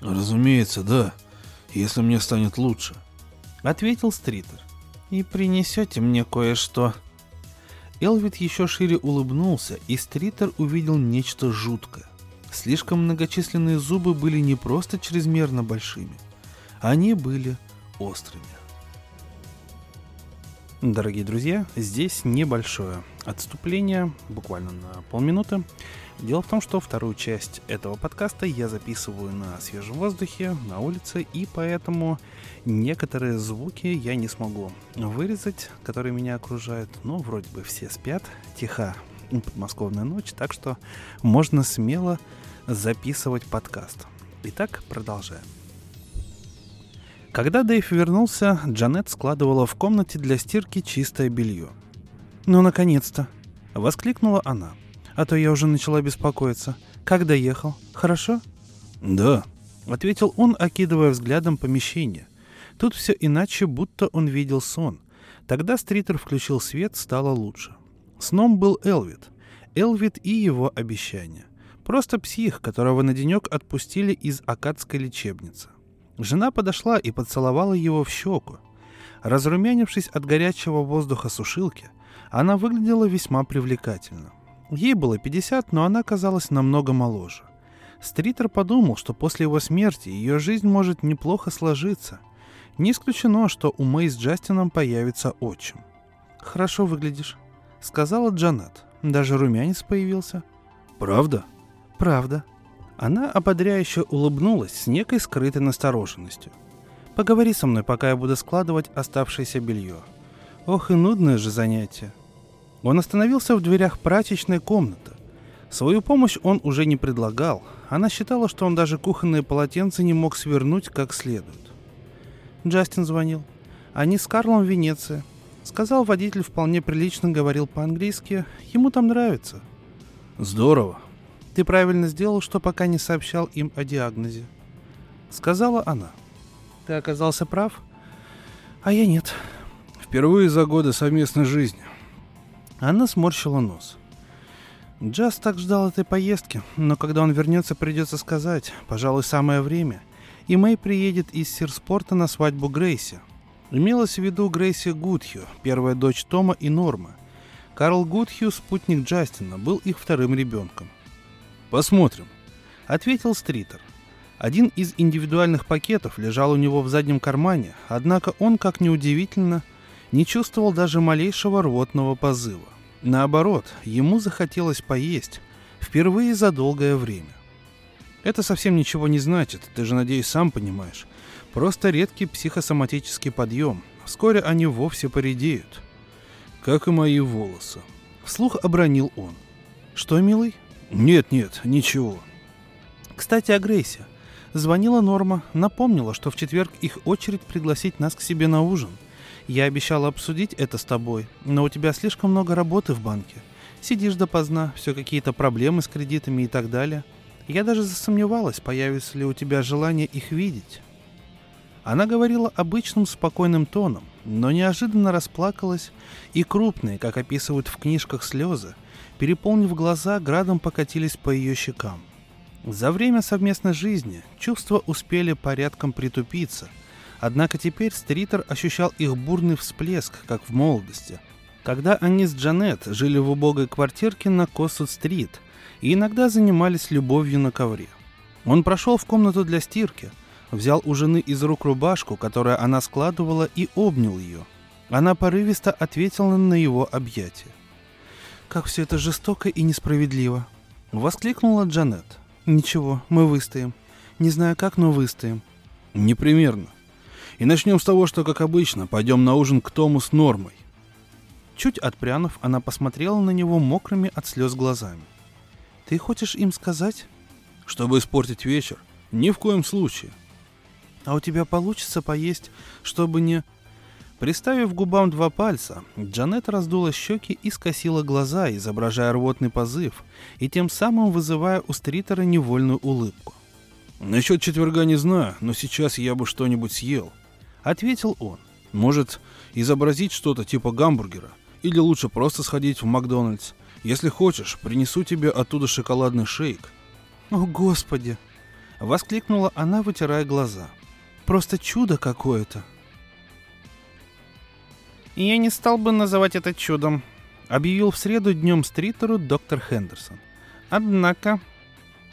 «Разумеется, да, если мне станет лучше», — ответил Стритер. «И принесете мне кое-что». Элвит еще шире улыбнулся, и Стритер увидел нечто жуткое. Слишком многочисленные зубы были не просто чрезмерно большими, они были острыми. Дорогие друзья, здесь небольшое отступление, буквально на полминуты. Дело в том, что вторую часть этого подкаста я записываю на свежем воздухе, на улице, и поэтому некоторые звуки я не смогу вырезать, которые меня окружают. Но вроде бы все спят, тиха подмосковная ночь, так что можно смело записывать подкаст. Итак, продолжаем. Когда Дэйв вернулся, Джанет складывала в комнате для стирки чистое белье. «Ну, наконец-то!» — воскликнула она. «А то я уже начала беспокоиться. Как доехал? Хорошо?» «Да», — ответил он, окидывая взглядом помещение. Тут все иначе, будто он видел сон. Тогда Стритер включил свет, стало лучше. Сном был Элвит. Элвит и его обещания. Просто псих, которого на денек отпустили из акадской лечебницы. Жена подошла и поцеловала его в щеку. Разрумянившись от горячего воздуха сушилки, она выглядела весьма привлекательно. Ей было 50, но она казалась намного моложе. Стритер подумал, что после его смерти ее жизнь может неплохо сложиться. Не исключено, что у Мэй с Джастином появится отчим. «Хорошо выглядишь», — сказала Джанет. Даже румянец появился. «Правда?» «Правда». Она ободряюще улыбнулась с некой скрытой настороженностью. «Поговори со мной, пока я буду складывать оставшееся белье. Ох и нудное же занятие». Он остановился в дверях прачечной комнаты. Свою помощь он уже не предлагал. Она считала, что он даже кухонные полотенца не мог свернуть как следует. Джастин звонил. Они с Карлом в Венеции. Сказал, водитель вполне прилично говорил по-английски. Ему там нравится. Здорово. Ты правильно сделал, что пока не сообщал им о диагнозе. Сказала она. Ты оказался прав, а я нет. Впервые за годы совместной жизни. Она сморщила нос. Джаз так ждал этой поездки, но когда он вернется, придется сказать, пожалуй, самое время. И Мэй приедет из Сирспорта на свадьбу Грейси. Имелось в виду Грейси Гудхью, первая дочь Тома и Норма. Карл Гудхью, спутник Джастина, был их вторым ребенком. Посмотрим, ответил Стритер. Один из индивидуальных пакетов лежал у него в заднем кармане, однако он, как ни удивительно, не чувствовал даже малейшего рвотного позыва. Наоборот, ему захотелось поесть, впервые за долгое время. Это совсем ничего не значит, ты же, надеюсь, сам понимаешь. Просто редкий психосоматический подъем. Вскоре они вовсе поредеют. Как и мои волосы. Вслух обронил он. Что, милый? Нет, нет, ничего. Кстати, о Грейсе. Звонила Норма, напомнила, что в четверг их очередь пригласить нас к себе на ужин. Я обещала обсудить это с тобой, но у тебя слишком много работы в банке. Сидишь допоздна, все какие-то проблемы с кредитами и так далее. Я даже засомневалась, появится ли у тебя желание их видеть. Она говорила обычным спокойным тоном, но неожиданно расплакалась, и крупные, как описывают в книжках, слезы переполнив глаза, градом покатились по ее щекам. За время совместной жизни чувства успели порядком притупиться, однако теперь Стритер ощущал их бурный всплеск, как в молодости, когда они с Джанет жили в убогой квартирке на Косут-стрит и иногда занимались любовью на ковре. Он прошел в комнату для стирки, взял у жены из рук рубашку, которую она складывала, и обнял ее. Она порывисто ответила на его объятие. «Как все это жестоко и несправедливо!» — воскликнула Джанет. «Ничего, мы выстоим. Не знаю как, но выстоим». «Непримерно. И начнем с того, что, как обычно, пойдем на ужин к Тому с Нормой». Чуть отпрянув, она посмотрела на него мокрыми от слез глазами. «Ты хочешь им сказать?» «Чтобы испортить вечер? Ни в коем случае». «А у тебя получится поесть, чтобы не...» Приставив губам два пальца, Джанет раздула щеки и скосила глаза, изображая рвотный позыв, и тем самым вызывая у Стритера невольную улыбку. «Насчет четверга не знаю, но сейчас я бы что-нибудь съел», — ответил он. «Может, изобразить что-то типа гамбургера? Или лучше просто сходить в Макдональдс? Если хочешь, принесу тебе оттуда шоколадный шейк». «О, Господи!» — воскликнула она, вытирая глаза. «Просто чудо какое-то!» «Я не стал бы называть это чудом», — объявил в среду днем стритеру доктор Хендерсон. «Однако...»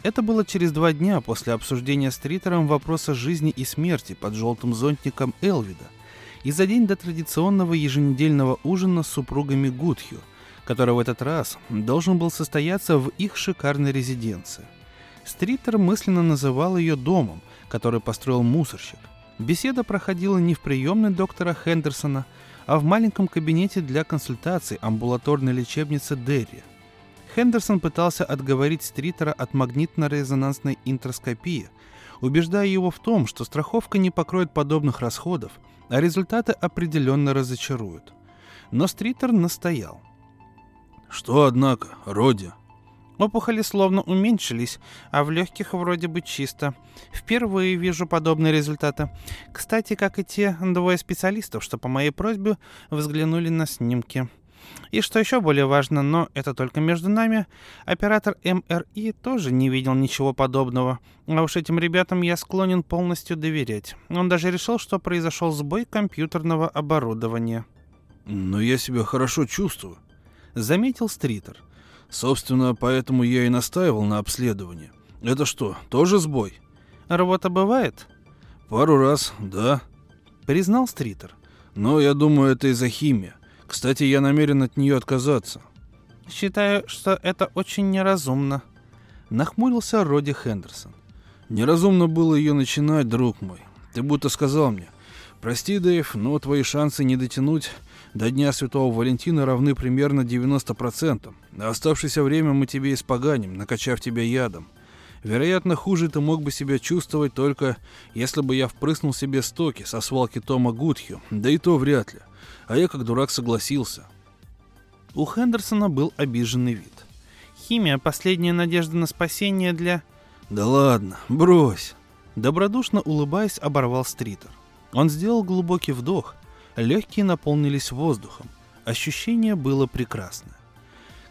Это было через два дня после обсуждения с Тритером вопроса жизни и смерти под желтым зонтиком Элвида и за день до традиционного еженедельного ужина с супругами Гудхью, который в этот раз должен был состояться в их шикарной резиденции. Стритер мысленно называл ее домом, который построил мусорщик. Беседа проходила не в приемной доктора Хендерсона, а в маленьком кабинете для консультаций амбулаторной лечебницы Дерри. Хендерсон пытался отговорить Стритера от магнитно-резонансной интроскопии, убеждая его в том, что страховка не покроет подобных расходов, а результаты определенно разочаруют. Но Стритер настоял. «Что, однако, Роди?» Опухоли словно уменьшились, а в легких вроде бы чисто. Впервые вижу подобные результаты. Кстати, как и те двое специалистов, что по моей просьбе взглянули на снимки. И что еще более важно, но это только между нами, оператор МРИ тоже не видел ничего подобного. А уж этим ребятам я склонен полностью доверять. Он даже решил, что произошел сбой компьютерного оборудования. «Но я себя хорошо чувствую», — заметил Стритер. Собственно, поэтому я и настаивал на обследовании. Это что, тоже сбой? Рвота бывает? Пару раз, да. Признал Стритер. Но я думаю, это из-за химии. Кстати, я намерен от нее отказаться. Считаю, что это очень неразумно. Нахмурился Роди Хендерсон. Неразумно было ее начинать, друг мой. Ты будто сказал мне, прости, Дэйв, но твои шансы не дотянуть до Дня Святого Валентина равны примерно 90%, а оставшееся время мы тебе испоганим, накачав тебя ядом. Вероятно, хуже ты мог бы себя чувствовать только, если бы я впрыснул себе стоки со свалки Тома Гудхью, да и то вряд ли. А я как дурак согласился. У Хендерсона был обиженный вид. Химия — последняя надежда на спасение для... Да ладно, брось. Добродушно улыбаясь, оборвал Стритер. Он сделал глубокий вдох, Легкие наполнились воздухом. Ощущение было прекрасное.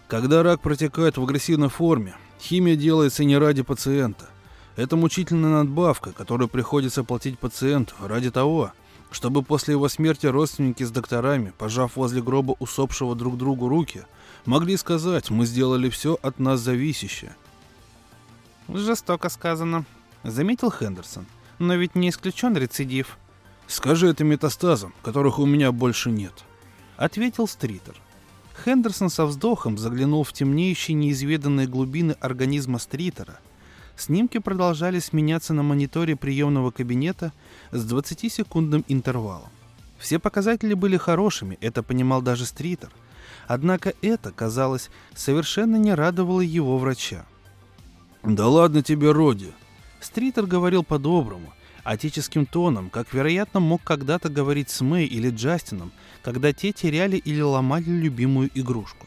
Когда рак протекает в агрессивной форме, химия делается не ради пациента. Это мучительная надбавка, которую приходится платить пациенту ради того, чтобы после его смерти родственники с докторами, пожав возле гроба усопшего друг другу руки, могли сказать, мы сделали все от нас зависящее. Жестоко сказано, заметил Хендерсон. Но ведь не исключен рецидив. Скажи это метастазам, которых у меня больше нет. Ответил Стритер. Хендерсон со вздохом заглянул в темнеющие неизведанные глубины организма Стритера. Снимки продолжали сменяться на мониторе приемного кабинета с 20-секундным интервалом. Все показатели были хорошими, это понимал даже Стритер. Однако это, казалось, совершенно не радовало его врача. «Да ладно тебе, Роди!» Стритер говорил по-доброму, отеческим тоном, как, вероятно, мог когда-то говорить с Мэй или Джастином, когда те теряли или ломали любимую игрушку.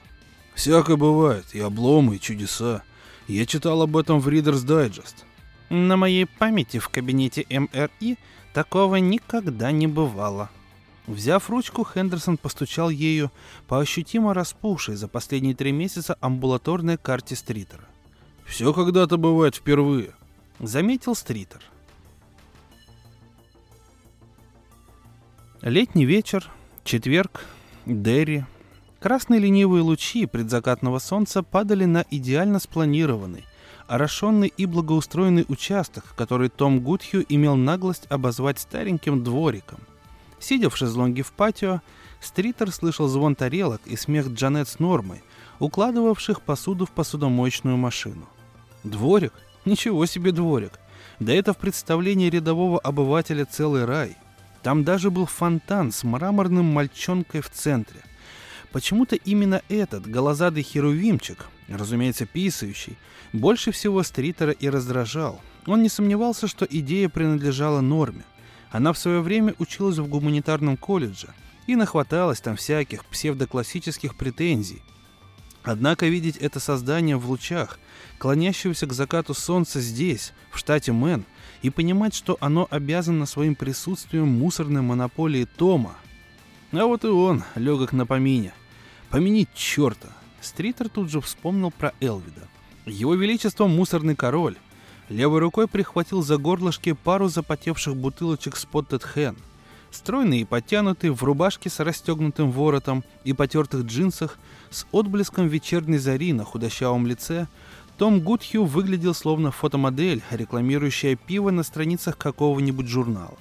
«Всякое бывает, и обломы, и чудеса. Я читал об этом в Reader's Digest». На моей памяти в кабинете МРИ такого никогда не бывало. Взяв ручку, Хендерсон постучал ею по ощутимо распухшей за последние три месяца амбулаторной карте Стритера. «Все когда-то бывает впервые», — заметил Стритер. Летний вечер, четверг, Дерри. Красные ленивые лучи предзакатного солнца падали на идеально спланированный, орошенный и благоустроенный участок, который Том Гудхью имел наглость обозвать стареньким двориком. Сидя в шезлонге в патио, Стритер слышал звон тарелок и смех Джанет с Нормой, укладывавших посуду в посудомоечную машину. Дворик? Ничего себе дворик! Да это в представлении рядового обывателя целый рай. Там даже был фонтан с мраморным мальчонкой в центре. Почему-то именно этот голозадый херувимчик, разумеется, писающий, больше всего Стритера и раздражал. Он не сомневался, что идея принадлежала Норме. Она в свое время училась в гуманитарном колледже И нахваталось там всяких псевдоклассических претензий. Однако видеть это создание в лучах, клонящегося к закату солнца здесь, в штате Мэн, и понимать, что оно обязано своим присутствием мусорной монополии Тома. А вот и он, легок на помине. Помянить черта. Стритер тут же вспомнил про Элвида. Его Величество мусорный король. Левой рукой прихватил за горлышки пару запотевших бутылочек Spotted Hen. Стройный и подтянутый, в рубашке с расстегнутым воротом и потертых джинсах, с отблеском вечерней зари на худощавом лице, том Гудхью выглядел словно фотомодель, рекламирующая пиво на страницах какого-нибудь журнала.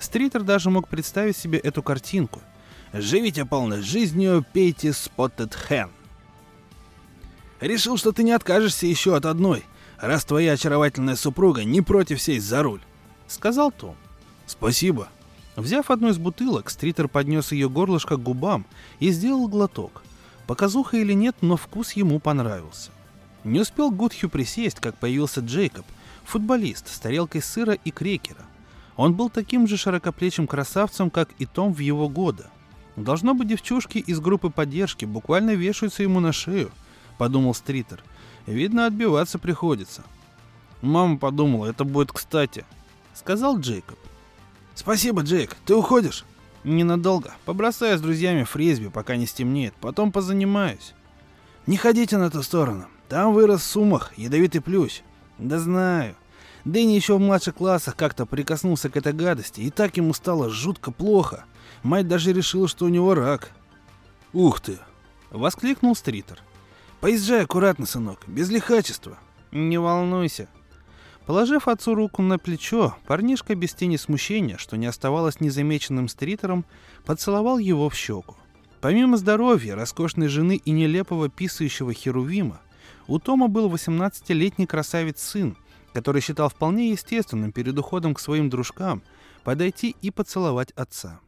Стритер даже мог представить себе эту картинку. «Живите полной жизнью, пейте Spotted Hen». Решил, что ты не откажешься еще от одной, раз твоя очаровательная супруга не против сесть за руль», — сказал Том. «Спасибо». Взяв одну из бутылок, Стритер поднес ее горлышко к губам и сделал глоток. Показуха или нет, но вкус ему понравился. Не успел Гудхью присесть, как появился Джейкоб, футболист с тарелкой сыра и крекера. Он был таким же широкоплечим красавцем, как и Том в его годы. Должно быть, девчушки из группы поддержки буквально вешаются ему на шею –— подумал Стритер. «Видно, отбиваться приходится». «Мама подумала, это будет кстати», — сказал Джейкоб. «Спасибо, Джейк. Ты уходишь?» «Ненадолго. Побросаю с друзьями фрисби, пока не стемнеет. Потом позанимаюсь». «Не ходите на ту сторону. Там вырос сумах, ядовитый плющ». «Да знаю. Дэнни еще в младших классах как-то прикоснулся к этой гадости, и так ему стало жутко плохо. Мать даже решила, что у него рак». «Ух ты!» — воскликнул Стритер. Поезжай аккуратно, сынок, без лихачества. Не волнуйся. Положив отцу руку на плечо, парнишка без тени смущения, что не оставалось незамеченным стритером, поцеловал его в щеку. Помимо здоровья, роскошной жены и нелепого писающего Херувима, у Тома был 18-летний красавец-сын, который считал вполне естественным перед уходом к своим дружкам подойти и поцеловать отца.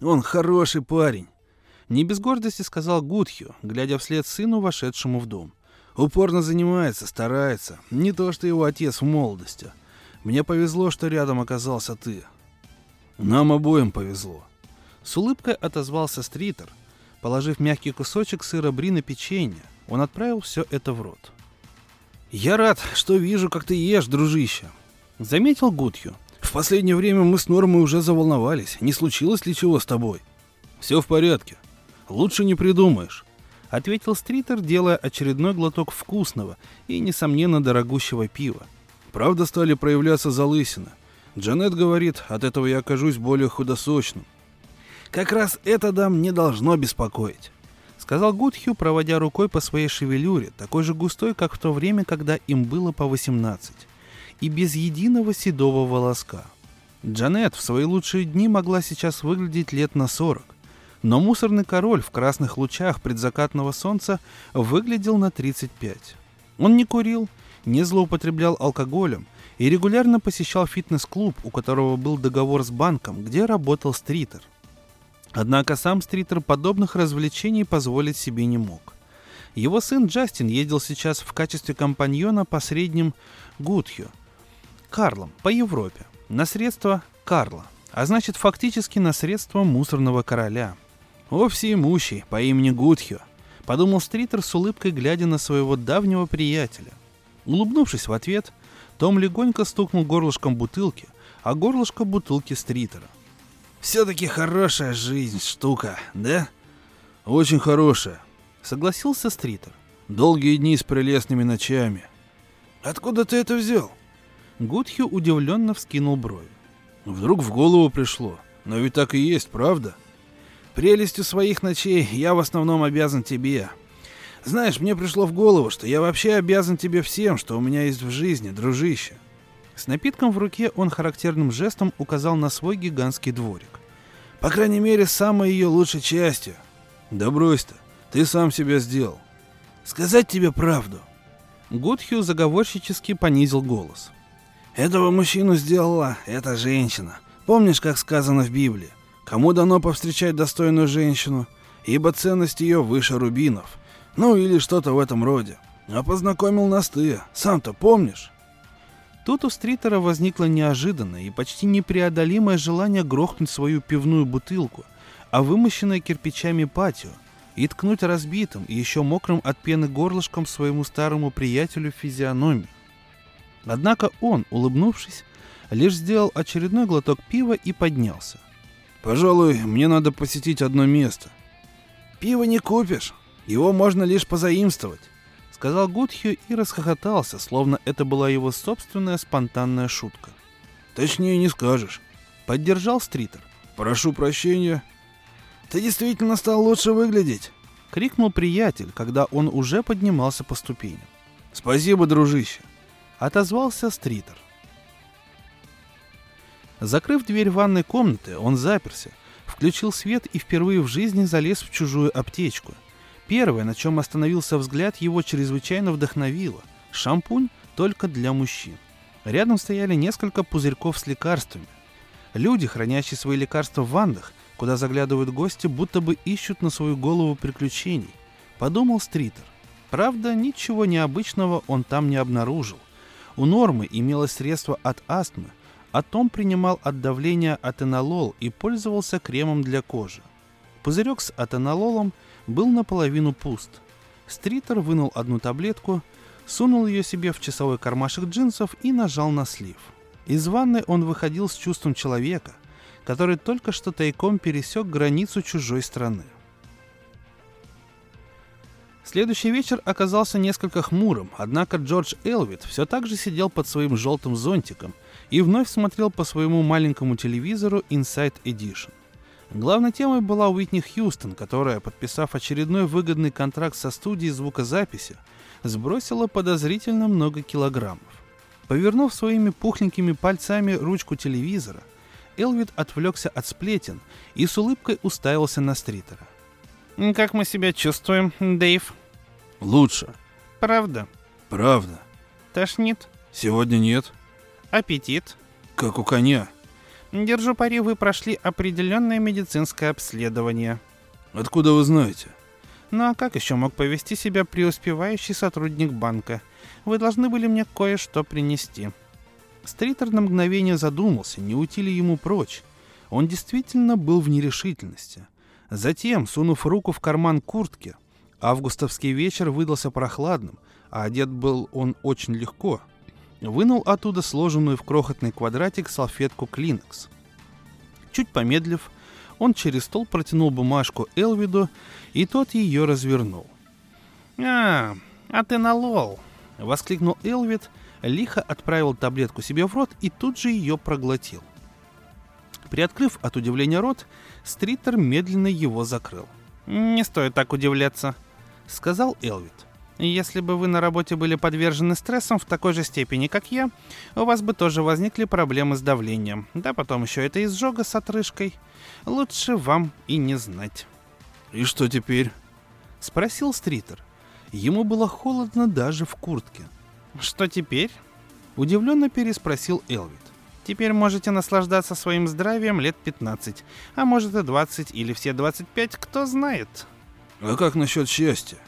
«Он хороший парень», не без гордости сказал Гудхью, глядя вслед сыну, вошедшему в дом. Упорно занимается, старается. Не то, что его отец в молодости. Мне повезло, что рядом оказался ты. Нам обоим повезло. С улыбкой отозвался Стритер. Положив мягкий кусочек сыра бри на печенье, он отправил все это в рот. «Я рад, что вижу, как ты ешь, дружище», — заметил Гудхью. «В последнее время мы с Нормой уже заволновались. Не случилось ли чего с тобой?» «Все в порядке», Лучше не придумаешь», — ответил Стритер, делая очередной глоток вкусного и, несомненно, дорогущего пива. «Правда стали проявляться залысины. Джанет говорит, от этого я окажусь более худосочным». «Как раз это, дам, не должно беспокоить», — сказал Гудхью, проводя рукой по своей шевелюре, такой же густой, как в то время, когда им было по 18, и без единого седого волоска. Джанет в свои лучшие дни могла сейчас выглядеть лет на 40, но мусорный король в красных лучах предзакатного солнца выглядел на 35. Он не курил, не злоупотреблял алкоголем и регулярно посещал фитнес-клуб, у которого был договор с банком, где работал стритер. Однако сам стритер подобных развлечений позволить себе не мог. Его сын Джастин ездил сейчас в качестве компаньона по средним Гудхью, Карлом, по Европе, на средства Карла, а значит фактически на средства мусорного короля – «О, всеимущий, по имени Гудхио», — подумал Стритер с улыбкой, глядя на своего давнего приятеля. Улыбнувшись в ответ, Том легонько стукнул горлышком бутылки, а горлышко бутылки Стритера. «Все-таки хорошая жизнь штука, да?» «Очень хорошая», — согласился Стритер. «Долгие дни с прелестными ночами». «Откуда ты это взял?» Гудхью удивленно вскинул брови. «Вдруг в голову пришло. Но ведь так и есть, правда?» Прелестью своих ночей я в основном обязан тебе. Знаешь, мне пришло в голову, что я вообще обязан тебе всем, что у меня есть в жизни, дружище. С напитком в руке он характерным жестом указал на свой гигантский дворик. По крайней мере, самой ее лучшей частью. Да брось ты, ты сам себя сделал. Сказать тебе правду. Гудхью заговорщически понизил голос. Этого мужчину сделала эта женщина. Помнишь, как сказано в Библии? Кому дано повстречать достойную женщину, ибо ценность ее выше рубинов. Ну или что-то в этом роде. А познакомил нас ты, сам-то помнишь? Тут у Стритера возникло неожиданное и почти непреодолимое желание грохнуть свою пивную бутылку, а вымощенное кирпичами патио и ткнуть разбитым и еще мокрым от пены горлышком своему старому приятелю физиономию. Однако он, улыбнувшись, лишь сделал очередной глоток пива и поднялся. «Пожалуй, мне надо посетить одно место». «Пиво не купишь, его можно лишь позаимствовать», — сказал Гудхью и расхохотался, словно это была его собственная спонтанная шутка. «Точнее не скажешь», — поддержал Стритер. «Прошу прощения». «Ты действительно стал лучше выглядеть», — крикнул приятель, когда он уже поднимался по ступеням. «Спасибо, дружище», — отозвался Стритер. Закрыв дверь ванной комнаты, он заперся, включил свет и впервые в жизни залез в чужую аптечку. Первое, на чем остановился взгляд, его чрезвычайно вдохновило. Шампунь только для мужчин. Рядом стояли несколько пузырьков с лекарствами. Люди, хранящие свои лекарства в ваннах, куда заглядывают гости, будто бы ищут на свою голову приключений. Подумал Стритер. Правда, ничего необычного он там не обнаружил. У Нормы имелось средство от астмы, а Том принимал от давления атенолол и пользовался кремом для кожи. Пузырек с атенололом был наполовину пуст. Стритер вынул одну таблетку, сунул ее себе в часовой кармашек джинсов и нажал на слив. Из ванны он выходил с чувством человека, который только что тайком пересек границу чужой страны. Следующий вечер оказался несколько хмурым, однако Джордж Элвит все так же сидел под своим желтым зонтиком и вновь смотрел по своему маленькому телевизору Inside Edition. Главной темой была Уитни Хьюстон, которая, подписав очередной выгодный контракт со студией звукозаписи, сбросила подозрительно много килограммов. Повернув своими пухленькими пальцами ручку телевизора, Элвит отвлекся от сплетен и с улыбкой уставился на Стритера. «Как мы себя чувствуем, Дэйв?» «Лучше». «Правда?» «Правда». «Тошнит?» «Сегодня нет». «Аппетит?» «Как у коня». «Держу пари, вы прошли определенное медицинское обследование». «Откуда вы знаете?» «Ну а как еще мог повести себя преуспевающий сотрудник банка? Вы должны были мне кое-что принести». Стритер на мгновение задумался, не уйти ли ему прочь. Он действительно был в нерешительности. Затем, сунув руку в карман куртки, августовский вечер выдался прохладным, а одет был он очень легко, вынул оттуда сложенную в крохотный квадратик салфетку Клинекс. Чуть помедлив, он через стол протянул бумажку Элвиду, и тот ее развернул. «А, а ты налол!» — воскликнул Элвид, лихо отправил таблетку себе в рот и тут же ее проглотил. Приоткрыв от удивления рот, Стритер медленно его закрыл. «Не стоит так удивляться», — сказал Элвид. «Если бы вы на работе были подвержены стрессам в такой же степени, как я, у вас бы тоже возникли проблемы с давлением. Да потом еще это изжога с отрыжкой. Лучше вам и не знать». «И что теперь?» — спросил Стритер. Ему было холодно даже в куртке. «Что теперь?» — удивленно переспросил Элвид. Теперь можете наслаждаться своим здравием лет 15, а может и 20 или все 25, кто знает. А как насчет счастья?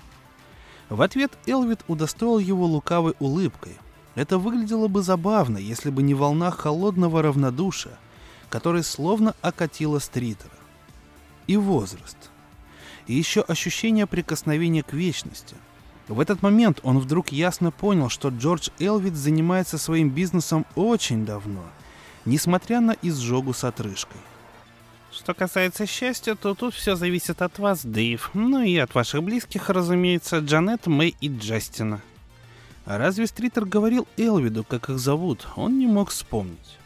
В ответ Элвид удостоил его лукавой улыбкой. Это выглядело бы забавно, если бы не волна холодного равнодушия, которая словно окатила Стритера. И возраст. И еще ощущение прикосновения к вечности. В этот момент он вдруг ясно понял, что Джордж Элвид занимается своим бизнесом очень давно – несмотря на изжогу с отрыжкой. Что касается счастья, то тут все зависит от вас, Дэйв. Ну и от ваших близких, разумеется, Джанет, Мэй и Джастина. А разве Стритер говорил Элвиду, как их зовут? Он не мог вспомнить.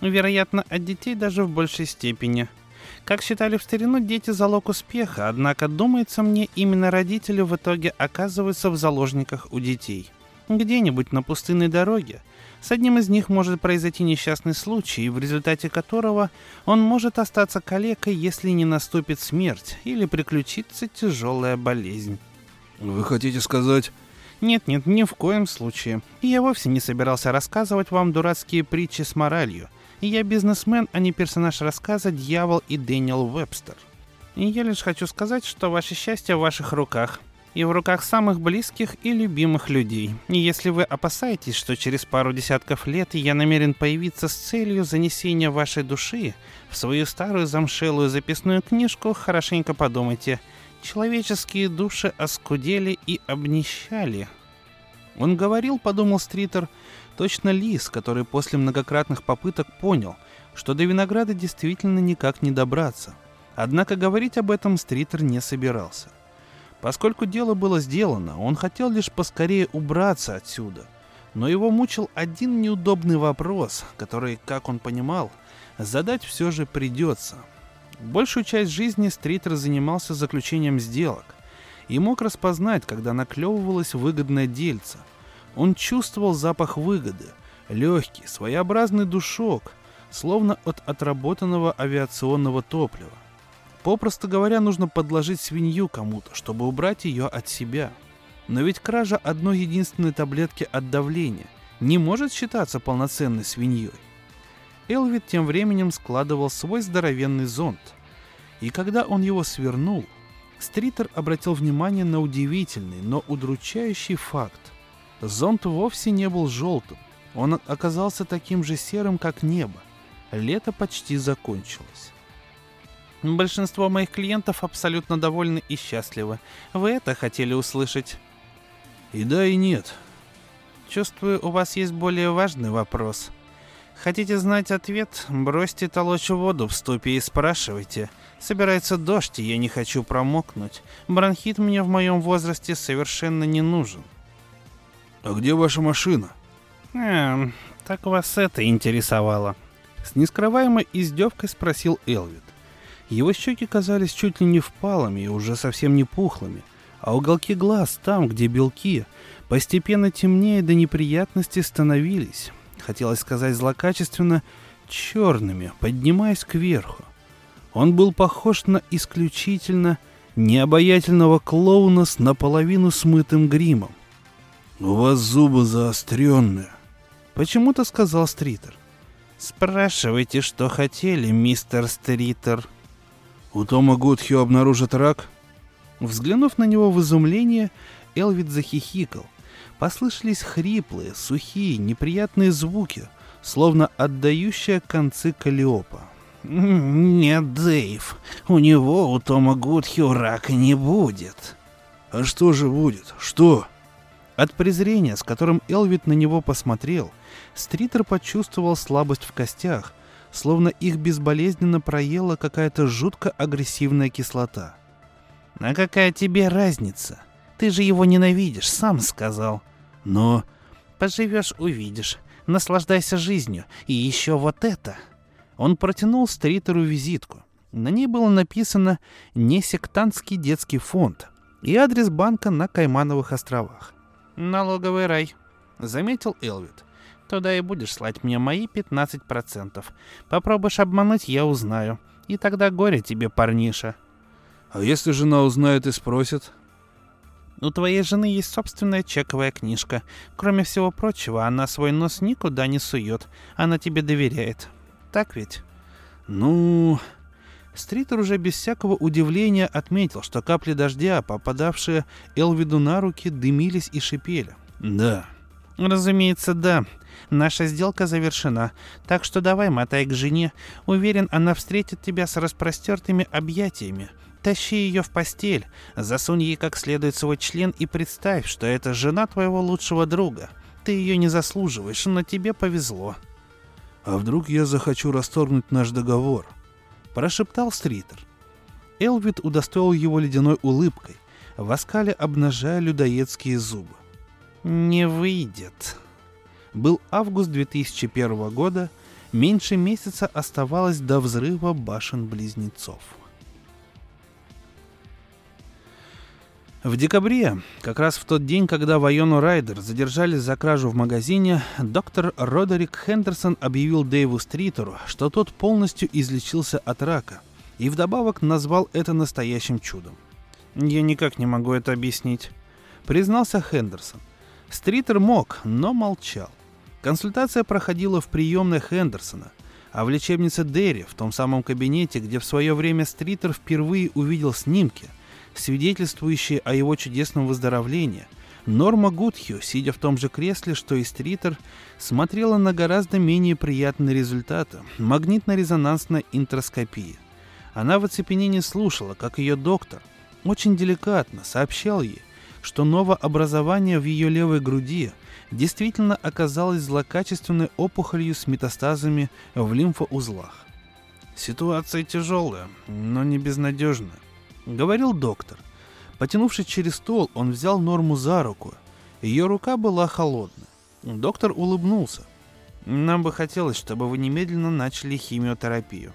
Вероятно, от детей даже в большей степени. Как считали в старину, дети залог успеха, однако, думается мне, именно родители в итоге оказываются в заложниках у детей. Где-нибудь на пустынной дороге, с одним из них может произойти несчастный случай, в результате которого он может остаться калекой, если не наступит смерть или приключится тяжелая болезнь. Вы хотите сказать... Нет-нет, ни в коем случае. Я вовсе не собирался рассказывать вам дурацкие притчи с моралью. Я бизнесмен, а не персонаж рассказа «Дьявол и Дэниел Вебстер». И я лишь хочу сказать, что ваше счастье в ваших руках. И в руках самых близких и любимых людей. И если вы опасаетесь, что через пару десятков лет я намерен появиться с целью занесения вашей души в свою старую замшелую записную книжку, хорошенько подумайте. Человеческие души оскудели и обнищали. Он говорил, подумал Стритер, точно лис, который после многократных попыток понял, что до винограда действительно никак не добраться. Однако говорить об этом Стритер не собирался. Поскольку дело было сделано, он хотел лишь поскорее убраться отсюда. Но его мучил один неудобный вопрос, который, как он понимал, задать все же придется. Большую часть жизни Стритер занимался заключением сделок и мог распознать, когда наклевывалось выгодное дельце. Он чувствовал запах выгоды, легкий, своеобразный душок, словно от отработанного авиационного топлива. Попросту говоря, нужно подложить свинью кому-то, чтобы убрать ее от себя. Но ведь кража одной единственной таблетки от давления не может считаться полноценной свиньей. Элвит тем временем складывал свой здоровенный зонт. И когда он его свернул, Стритер обратил внимание на удивительный, но удручающий факт. Зонт вовсе не был желтым. Он оказался таким же серым, как небо. Лето почти закончилось. Большинство моих клиентов абсолютно довольны и счастливы. Вы это хотели услышать? И да, и нет. Чувствую, у вас есть более важный вопрос. Хотите знать ответ? Бросьте толочь воду в ступе и спрашивайте. Собирается дождь, и я не хочу промокнуть. Бронхит мне в моем возрасте совершенно не нужен. А где ваша машина? Эм, так вас это интересовало. С нескрываемой издевкой спросил Элвит. Его щеки казались чуть ли не впалыми и уже совсем не пухлыми, а уголки глаз там, где белки, постепенно темнее до неприятности становились, хотелось сказать злокачественно, черными, поднимаясь кверху. Он был похож на исключительно необаятельного клоуна с наполовину смытым гримом. «У вас зубы заостренные», — почему-то сказал Стритер. «Спрашивайте, что хотели, мистер Стритер», у Тома Гудхью обнаружат рак? Взглянув на него в изумление, Элвид захихикал. Послышались хриплые, сухие, неприятные звуки, словно отдающие концы калиопа. «Нет, Дэйв, у него, у Тома Гудхью, рака не будет». «А что же будет? Что?» От презрения, с которым Элвид на него посмотрел, Стритер почувствовал слабость в костях, словно их безболезненно проела какая-то жутко агрессивная кислота. «А какая тебе разница? Ты же его ненавидишь, сам сказал». «Но...» «Поживешь — увидишь. Наслаждайся жизнью. И еще вот это». Он протянул Стритеру визитку. На ней было написано «Несектантский детский фонд» и адрес банка на Каймановых островах. «Налоговый рай», — заметил Элвит. Туда и будешь слать мне мои 15%. Попробуешь обмануть, я узнаю. И тогда горе тебе, парниша. А если жена узнает и спросит? У твоей жены есть собственная чековая книжка. Кроме всего прочего, она свой нос никуда не сует. Она тебе доверяет. Так ведь? Ну... Стритер уже без всякого удивления отметил, что капли дождя, попадавшие Элвиду на руки, дымились и шипели. Да. Разумеется, да. Наша сделка завершена, так что давай мотай к жене. Уверен, она встретит тебя с распростертыми объятиями. Тащи ее в постель, засунь ей как следует свой член и представь, что это жена твоего лучшего друга. Ты ее не заслуживаешь, но тебе повезло. А вдруг я захочу расторгнуть наш договор? Прошептал Стритер. Элвид удостоил его ледяной улыбкой, в оскале обнажая людоедские зубы. «Не выйдет», был август 2001 года, меньше месяца оставалось до взрыва башен-близнецов. В декабре, как раз в тот день, когда Вайону Райдер задержали за кражу в магазине, доктор Родерик Хендерсон объявил Дэйву Стритеру, что тот полностью излечился от рака, и вдобавок назвал это настоящим чудом. «Я никак не могу это объяснить», — признался Хендерсон. Стритер мог, но молчал. Консультация проходила в приемной Хендерсона, а в лечебнице Дерри, в том самом кабинете, где в свое время Стритер впервые увидел снимки, свидетельствующие о его чудесном выздоровлении, Норма Гудхью, сидя в том же кресле, что и Стритер, смотрела на гораздо менее приятные результаты магнитно-резонансной интроскопии. Она в оцепенении слушала, как ее доктор очень деликатно сообщал ей, что новообразование в ее левой груди действительно оказалось злокачественной опухолью с метастазами в лимфоузлах. «Ситуация тяжелая, но не безнадежная», — говорил доктор. Потянувшись через стол, он взял Норму за руку. Ее рука была холодная. Доктор улыбнулся. «Нам бы хотелось, чтобы вы немедленно начали химиотерапию».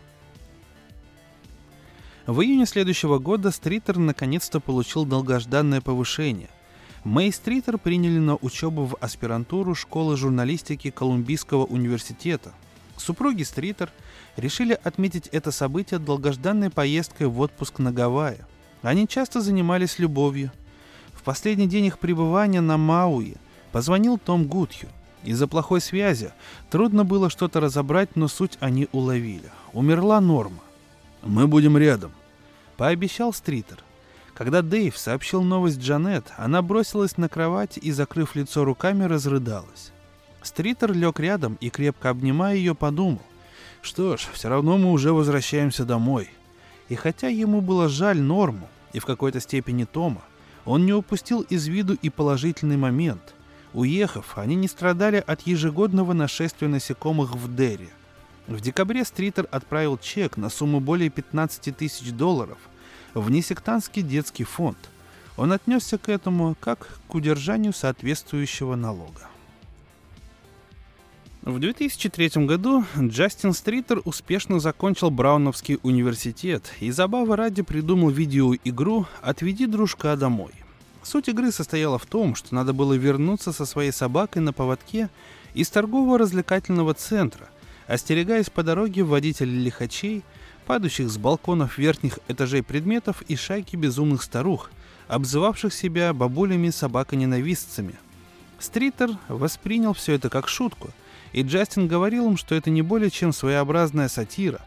В июне следующего года Стритер наконец-то получил долгожданное повышение. Мэй Стритер приняли на учебу в аспирантуру школы журналистики Колумбийского университета. Супруги Стритер решили отметить это событие долгожданной поездкой в отпуск на Гавайи. Они часто занимались любовью. В последний день их пребывания на Мауи позвонил Том Гудхью. Из-за плохой связи трудно было что-то разобрать, но суть они уловили. Умерла Норма. «Мы будем рядом», — пообещал Стритер. Когда Дэйв сообщил новость Джанет, она бросилась на кровать и, закрыв лицо руками, разрыдалась. Стритер лег рядом и, крепко обнимая ее, подумал. Что ж, все равно мы уже возвращаемся домой. И хотя ему было жаль Норму и в какой-то степени Тома, он не упустил из виду и положительный момент. Уехав, они не страдали от ежегодного нашествия насекомых в Дерри – в декабре Стритер отправил чек на сумму более 15 тысяч долларов в несектантский детский фонд. Он отнесся к этому как к удержанию соответствующего налога. В 2003 году Джастин Стритер успешно закончил Брауновский университет и забавы ради придумал видеоигру «Отведи дружка домой». Суть игры состояла в том, что надо было вернуться со своей собакой на поводке из торгово-развлекательного центра, остерегаясь по дороге водителей лихачей, падающих с балконов верхних этажей предметов и шайки безумных старух, обзывавших себя бабулями-собаконенавистцами. Стритер воспринял все это как шутку, и Джастин говорил им, что это не более чем своеобразная сатира.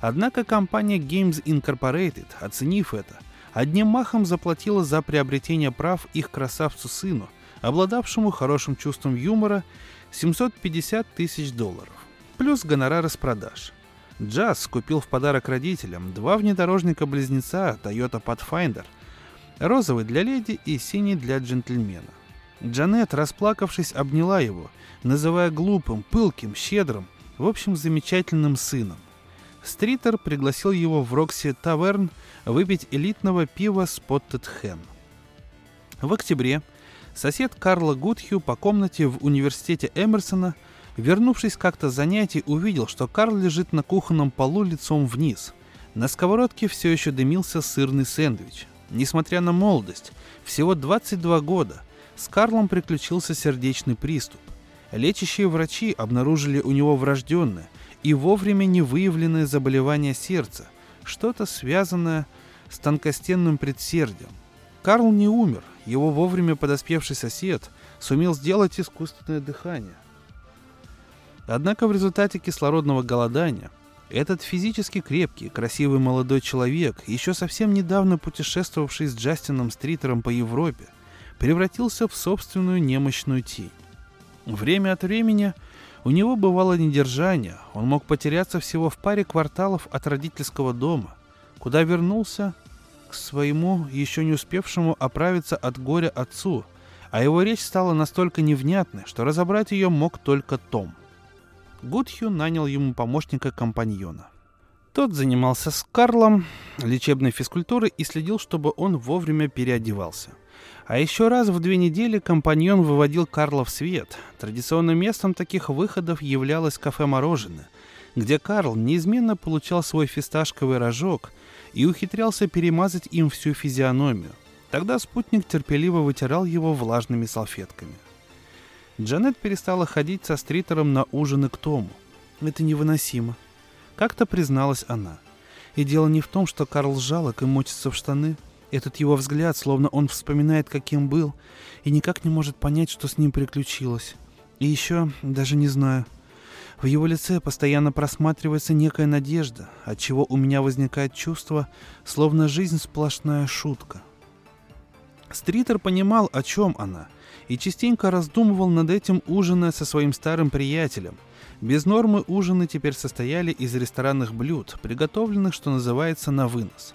Однако компания Games Incorporated, оценив это, одним махом заплатила за приобретение прав их красавцу-сыну, обладавшему хорошим чувством юмора, 750 тысяч долларов плюс гонорары с продаж. Джаз купил в подарок родителям два внедорожника-близнеца Toyota Pathfinder, розовый для леди и синий для джентльмена. Джанет, расплакавшись, обняла его, называя глупым, пылким, щедрым, в общем, замечательным сыном. Стритер пригласил его в Рокси Таверн выпить элитного пива Spotted Hen. В октябре сосед Карла Гудхью по комнате в университете Эмерсона – Вернувшись как-то с занятий, увидел, что Карл лежит на кухонном полу лицом вниз. На сковородке все еще дымился сырный сэндвич. Несмотря на молодость, всего 22 года, с Карлом приключился сердечный приступ. Лечащие врачи обнаружили у него врожденное и вовремя не выявленное заболевание сердца, что-то связанное с тонкостенным предсердием. Карл не умер, его вовремя подоспевший сосед сумел сделать искусственное дыхание – Однако в результате кислородного голодания этот физически крепкий, красивый молодой человек, еще совсем недавно путешествовавший с Джастином Стритером по Европе, превратился в собственную немощную тень. Время от времени у него бывало недержание, он мог потеряться всего в паре кварталов от родительского дома, куда вернулся к своему еще не успевшему оправиться от горя отцу, а его речь стала настолько невнятной, что разобрать ее мог только Том. Гудхью нанял ему помощника-компаньона. Тот занимался с Карлом лечебной физкультурой и следил, чтобы он вовремя переодевался. А еще раз в две недели компаньон выводил Карла в свет. Традиционным местом таких выходов являлось кафе-мороженое, где Карл неизменно получал свой фисташковый рожок и ухитрялся перемазать им всю физиономию. Тогда спутник терпеливо вытирал его влажными салфетками – Джанет перестала ходить со Стритером на ужины к Тому. Это невыносимо. Как-то призналась она. И дело не в том, что Карл жалок и мочится в штаны. Этот его взгляд, словно он вспоминает, каким был, и никак не может понять, что с ним приключилось. И еще, даже не знаю, в его лице постоянно просматривается некая надежда, от чего у меня возникает чувство, словно жизнь сплошная шутка. Стритер понимал, о чем она, и частенько раздумывал над этим, ужиная со своим старым приятелем. Без нормы ужины теперь состояли из ресторанных блюд, приготовленных, что называется, на вынос.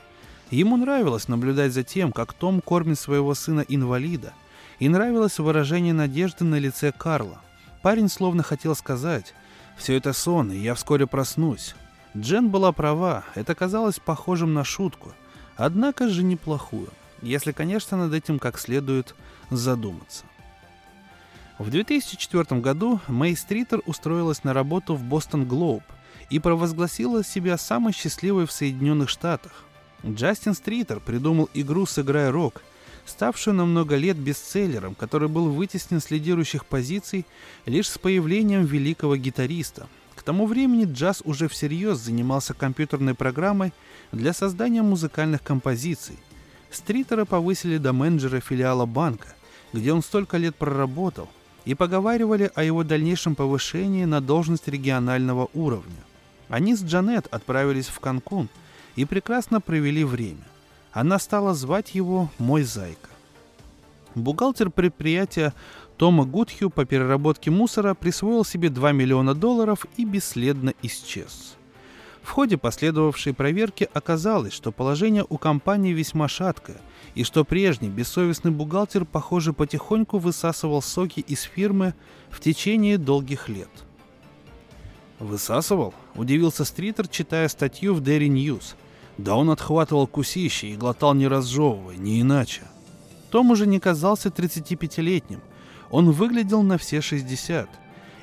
Ему нравилось наблюдать за тем, как Том кормит своего сына-инвалида, и нравилось выражение надежды на лице Карла. Парень словно хотел сказать «Все это сон, и я вскоре проснусь». Джен была права, это казалось похожим на шутку, однако же неплохую – если, конечно, над этим как следует задуматься. В 2004 году Мэй Стритер устроилась на работу в Бостон Глоуб и провозгласила себя самой счастливой в Соединенных Штатах. Джастин Стритер придумал игру «Сыграй рок», ставшую на много лет бестселлером, который был вытеснен с лидирующих позиций лишь с появлением великого гитариста. К тому времени джаз уже всерьез занимался компьютерной программой для создания музыкальных композиций – Стритера повысили до менеджера филиала банка, где он столько лет проработал, и поговаривали о его дальнейшем повышении на должность регионального уровня. Они с Джанет отправились в Канкун и прекрасно провели время. Она стала звать его «Мой зайка». Бухгалтер предприятия Тома Гудхью по переработке мусора присвоил себе 2 миллиона долларов и бесследно исчез. В ходе последовавшей проверки оказалось, что положение у компании весьма шаткое, и что прежний бессовестный бухгалтер, похоже, потихоньку высасывал соки из фирмы в течение долгих лет. «Высасывал?» – удивился Стритер, читая статью в Дерри Ньюс. «Да он отхватывал кусище и глотал не разжевывая, не иначе». Том уже не казался 35-летним. Он выглядел на все 60.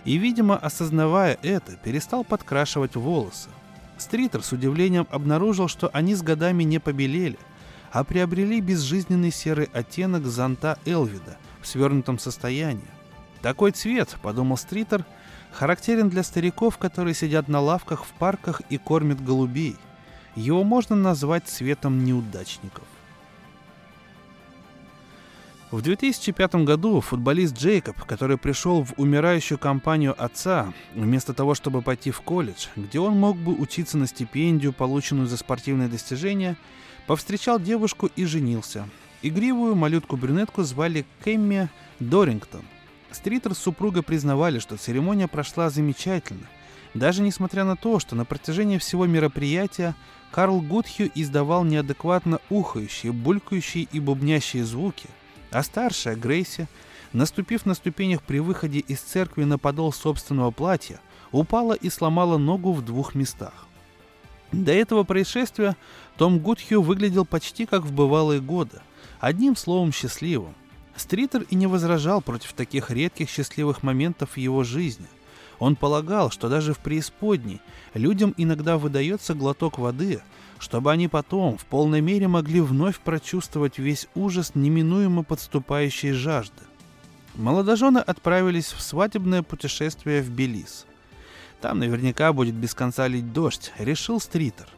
И, видимо, осознавая это, перестал подкрашивать волосы. Стритер с удивлением обнаружил, что они с годами не побелели, а приобрели безжизненный серый оттенок зонта Элвида в свернутом состоянии. Такой цвет, подумал Стритер, характерен для стариков, которые сидят на лавках в парках и кормят голубей. Его можно назвать цветом неудачников. В 2005 году футболист Джейкоб, который пришел в умирающую компанию отца, вместо того, чтобы пойти в колледж, где он мог бы учиться на стипендию, полученную за спортивные достижения, повстречал девушку и женился. Игривую малютку-брюнетку звали Кэмми Дорингтон. Стритер с супругой признавали, что церемония прошла замечательно, даже несмотря на то, что на протяжении всего мероприятия Карл Гудхью издавал неадекватно ухающие, булькающие и бубнящие звуки – а старшая, Грейси, наступив на ступенях при выходе из церкви на подол собственного платья, упала и сломала ногу в двух местах. До этого происшествия Том Гудхью выглядел почти как в бывалые годы, одним словом счастливым. Стритер и не возражал против таких редких счастливых моментов в его жизни. Он полагал, что даже в преисподней людям иногда выдается глоток воды, чтобы они потом в полной мере могли вновь прочувствовать весь ужас неминуемо подступающей жажды. Молодожены отправились в свадебное путешествие в Белиз. Там наверняка будет без конца лить дождь, решил Стритер.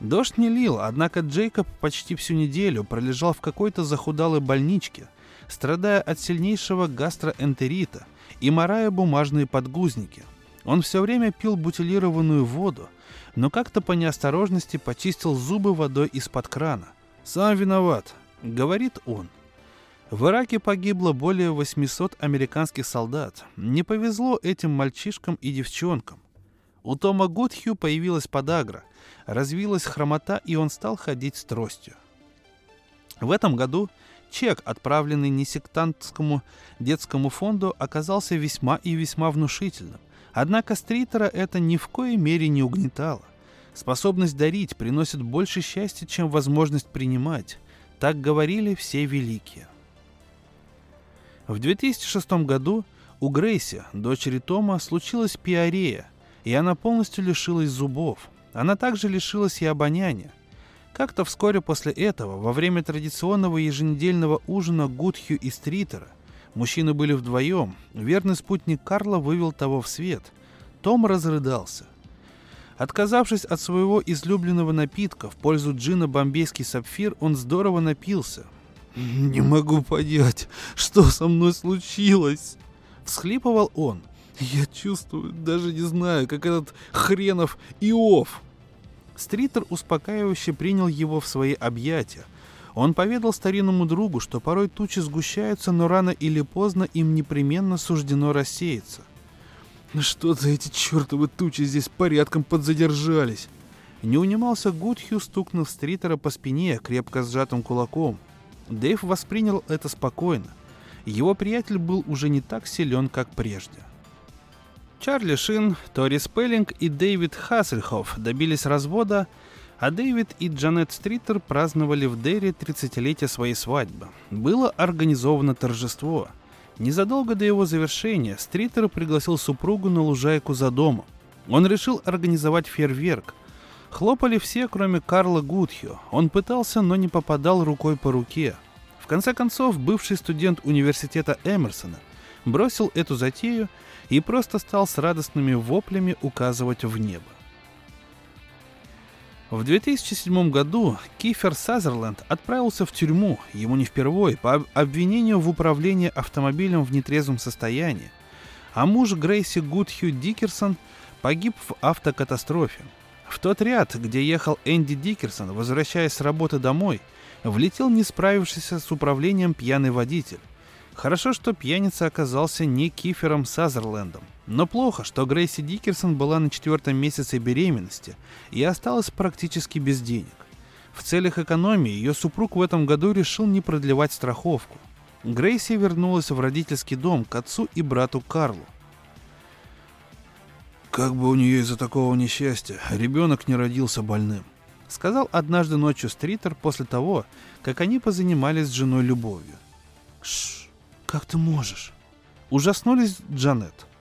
Дождь не лил, однако Джейкоб почти всю неделю пролежал в какой-то захудалой больничке, страдая от сильнейшего гастроэнтерита и морая бумажные подгузники. Он все время пил бутилированную воду, но как-то по неосторожности почистил зубы водой из-под крана. «Сам виноват», — говорит он. В Ираке погибло более 800 американских солдат. Не повезло этим мальчишкам и девчонкам. У Тома Гудхью появилась подагра, развилась хромота, и он стал ходить с тростью. В этом году чек, отправленный несектантскому детскому фонду, оказался весьма и весьма внушительным. Однако Стритера это ни в коей мере не угнетало. Способность дарить приносит больше счастья, чем возможность принимать. Так говорили все великие. В 2006 году у Грейси, дочери Тома, случилась пиарея, и она полностью лишилась зубов. Она также лишилась и обоняния. Как-то вскоре после этого, во время традиционного еженедельного ужина Гудхью и Стритера – Мужчины были вдвоем. Верный спутник Карла вывел того в свет. Том разрыдался. Отказавшись от своего излюбленного напитка в пользу джина «Бомбейский сапфир», он здорово напился. «Не могу понять, что со мной случилось!» Всхлипывал он. «Я чувствую, даже не знаю, как этот хренов Иов!» Стритер успокаивающе принял его в свои объятия. Он поведал старинному другу, что порой тучи сгущаются, но рано или поздно им непременно суждено рассеяться. Что за эти чертовы тучи здесь порядком подзадержались? Не унимался Гудхью, стукнув Стритера по спине крепко сжатым кулаком. Дэйв воспринял это спокойно. Его приятель был уже не так силен, как прежде. Чарли Шин, Тори Спеллинг и Дэвид Хассельхоф добились развода, а Дэвид и Джанет Стритер праздновали в Дерри 30-летие своей свадьбы. Было организовано торжество. Незадолго до его завершения Стритер пригласил супругу на лужайку за домом. Он решил организовать фейерверк. Хлопали все, кроме Карла Гудхио. Он пытался, но не попадал рукой по руке. В конце концов, бывший студент университета Эмерсона бросил эту затею и просто стал с радостными воплями указывать в небо. В 2007 году Кифер Сазерленд отправился в тюрьму, ему не впервые, по обвинению в управлении автомобилем в нетрезвом состоянии, а муж Грейси Гудхью Дикерсон погиб в автокатастрофе. В тот ряд, где ехал Энди Дикерсон, возвращаясь с работы домой, влетел не справившийся с управлением пьяный водитель. Хорошо, что пьяница оказался не Кифером Сазерлендом. Но плохо, что Грейси Дикерсон была на четвертом месяце беременности и осталась практически без денег. В целях экономии ее супруг в этом году решил не продлевать страховку. Грейси вернулась в родительский дом к отцу и брату Карлу. «Как бы у нее из-за такого несчастья ребенок не родился больным», сказал однажды ночью Стритер после того, как они позанимались с женой любовью. «Шш, как ты можешь?» Ужаснулись Джанет –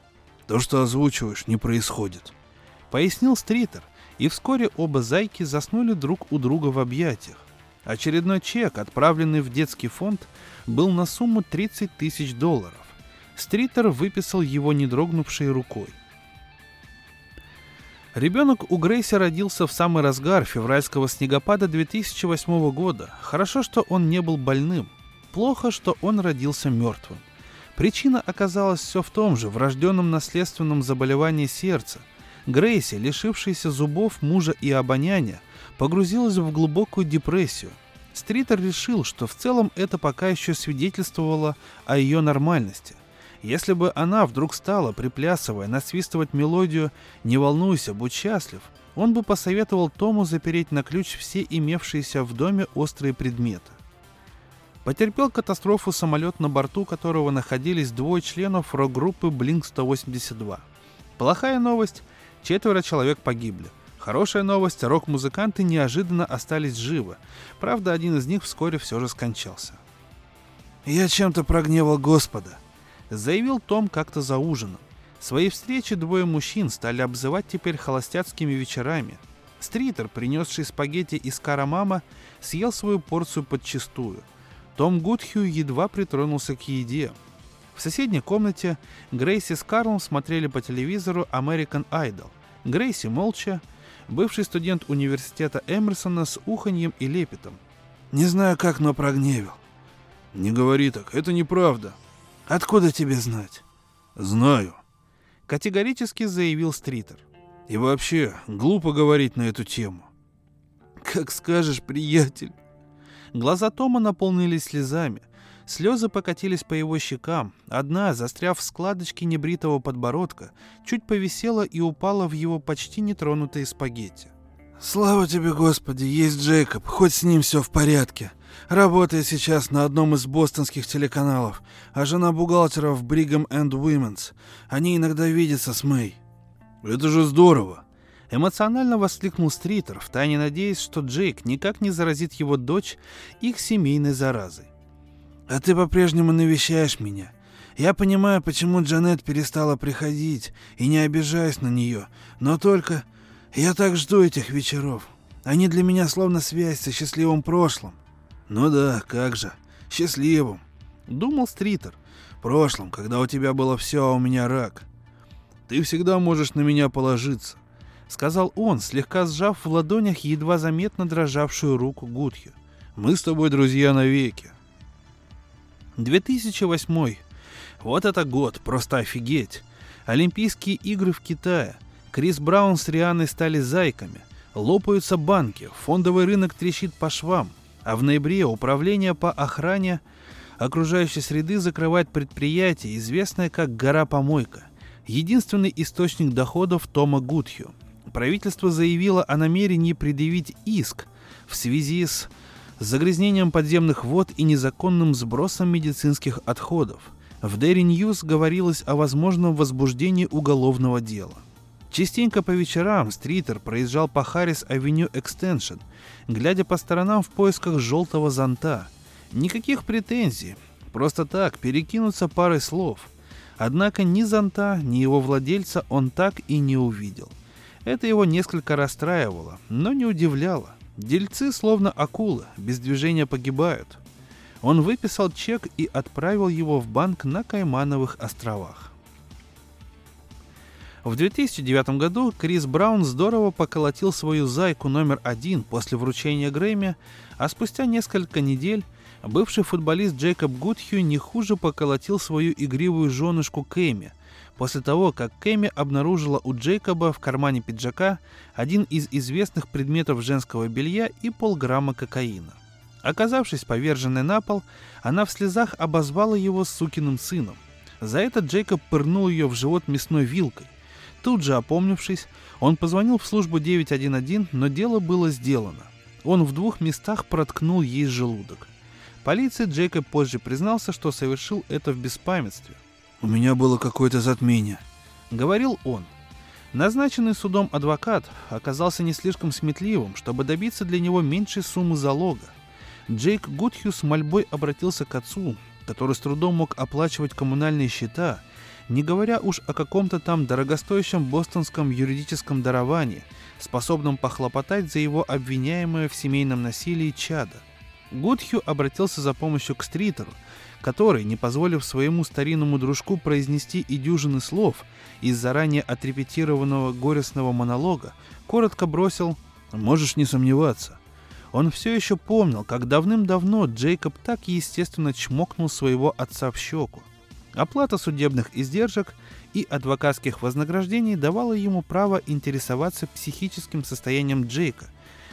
то, что озвучиваешь, не происходит. Пояснил Стритер, и вскоре оба зайки заснули друг у друга в объятиях. Очередной чек, отправленный в детский фонд, был на сумму 30 тысяч долларов. Стритер выписал его не дрогнувшей рукой. Ребенок у Грейси родился в самый разгар февральского снегопада 2008 года. Хорошо, что он не был больным. Плохо, что он родился мертвым. Причина оказалась все в том же врожденном наследственном заболевании сердца. Грейси, лишившаяся зубов, мужа и обоняния, погрузилась в глубокую депрессию. Стритер решил, что в целом это пока еще свидетельствовало о ее нормальности. Если бы она вдруг стала, приплясывая, насвистывать мелодию «Не волнуйся, будь счастлив», он бы посоветовал Тому запереть на ключ все имевшиеся в доме острые предметы потерпел катастрофу самолет, на борту которого находились двое членов рок-группы Blink-182. Плохая новость – четверо человек погибли. Хорошая новость – рок-музыканты неожиданно остались живы. Правда, один из них вскоре все же скончался. «Я чем-то прогневал Господа», – заявил Том как-то за ужином. Свои встречи двое мужчин стали обзывать теперь холостяцкими вечерами. Стритер, принесший спагетти из Карамама, съел свою порцию подчистую – том Гудхью едва притронулся к еде. В соседней комнате Грейси с Карлом смотрели по телевизору American Idol. Грейси молча, бывший студент университета Эмерсона с уханьем и лепетом. «Не знаю как, но прогневил». «Не говори так, это неправда». «Откуда тебе знать?» «Знаю», — категорически заявил Стритер. «И вообще, глупо говорить на эту тему». «Как скажешь, приятель», Глаза Тома наполнились слезами. Слезы покатились по его щекам. Одна, застряв в складочке небритого подбородка, чуть повисела и упала в его почти нетронутые спагетти. «Слава тебе, Господи, есть Джейкоб, хоть с ним все в порядке. Работает сейчас на одном из бостонских телеканалов, а жена бухгалтера в Brigham and Women's. Они иногда видятся с Мэй». «Это же здорово!» Эмоционально воскликнул Стритер, втайне надеясь, что Джейк никак не заразит его дочь их семейной заразой. «А ты по-прежнему навещаешь меня. Я понимаю, почему Джанет перестала приходить, и не обижаюсь на нее, но только я так жду этих вечеров. Они для меня словно связь со счастливым прошлым». «Ну да, как же, счастливым», — думал Стритер. «Прошлым, когда у тебя было все, а у меня рак. Ты всегда можешь на меня положиться сказал он, слегка сжав в ладонях едва заметно дрожавшую руку Гудхи. «Мы с тобой друзья навеки». 2008. Вот это год, просто офигеть. Олимпийские игры в Китае. Крис Браун с Рианой стали зайками. Лопаются банки, фондовый рынок трещит по швам. А в ноябре Управление по охране окружающей среды закрывает предприятие, известное как «Гора-помойка», единственный источник доходов Тома Гудхью. Правительство заявило о намерении предъявить иск в связи с загрязнением подземных вод и незаконным сбросом медицинских отходов. В Daily News говорилось о возможном возбуждении уголовного дела. Частенько по вечерам Стритер проезжал по Харрис Авеню Экстеншн, глядя по сторонам в поисках желтого зонта. Никаких претензий, просто так, перекинуться парой слов. Однако ни зонта, ни его владельца он так и не увидел. Это его несколько расстраивало, но не удивляло. Дельцы, словно акулы, без движения погибают. Он выписал чек и отправил его в банк на Каймановых островах. В 2009 году Крис Браун здорово поколотил свою зайку номер один после вручения Грэмми, а спустя несколько недель бывший футболист Джейкоб Гудхью не хуже поколотил свою игривую женушку Кэми, после того, как Кэми обнаружила у Джейкоба в кармане пиджака один из известных предметов женского белья и полграмма кокаина. Оказавшись поверженной на пол, она в слезах обозвала его сукиным сыном. За это Джейкоб пырнул ее в живот мясной вилкой. Тут же опомнившись, он позвонил в службу 911, но дело было сделано. Он в двух местах проткнул ей желудок. Полиции Джейкоб позже признался, что совершил это в беспамятстве. У меня было какое-то затмение. Говорил он. Назначенный судом адвокат оказался не слишком сметливым, чтобы добиться для него меньшей суммы залога. Джейк Гудхью с мольбой обратился к отцу, который с трудом мог оплачивать коммунальные счета, не говоря уж о каком-то там дорогостоящем бостонском юридическом даровании, способном похлопотать за его обвиняемое в семейном насилии чада. Гудхью обратился за помощью к Стритеру, который, не позволив своему старинному дружку произнести и дюжины слов из заранее отрепетированного горестного монолога, коротко бросил «Можешь не сомневаться». Он все еще помнил, как давным-давно Джейкоб так естественно чмокнул своего отца в щеку. Оплата судебных издержек и адвокатских вознаграждений давала ему право интересоваться психическим состоянием Джейка,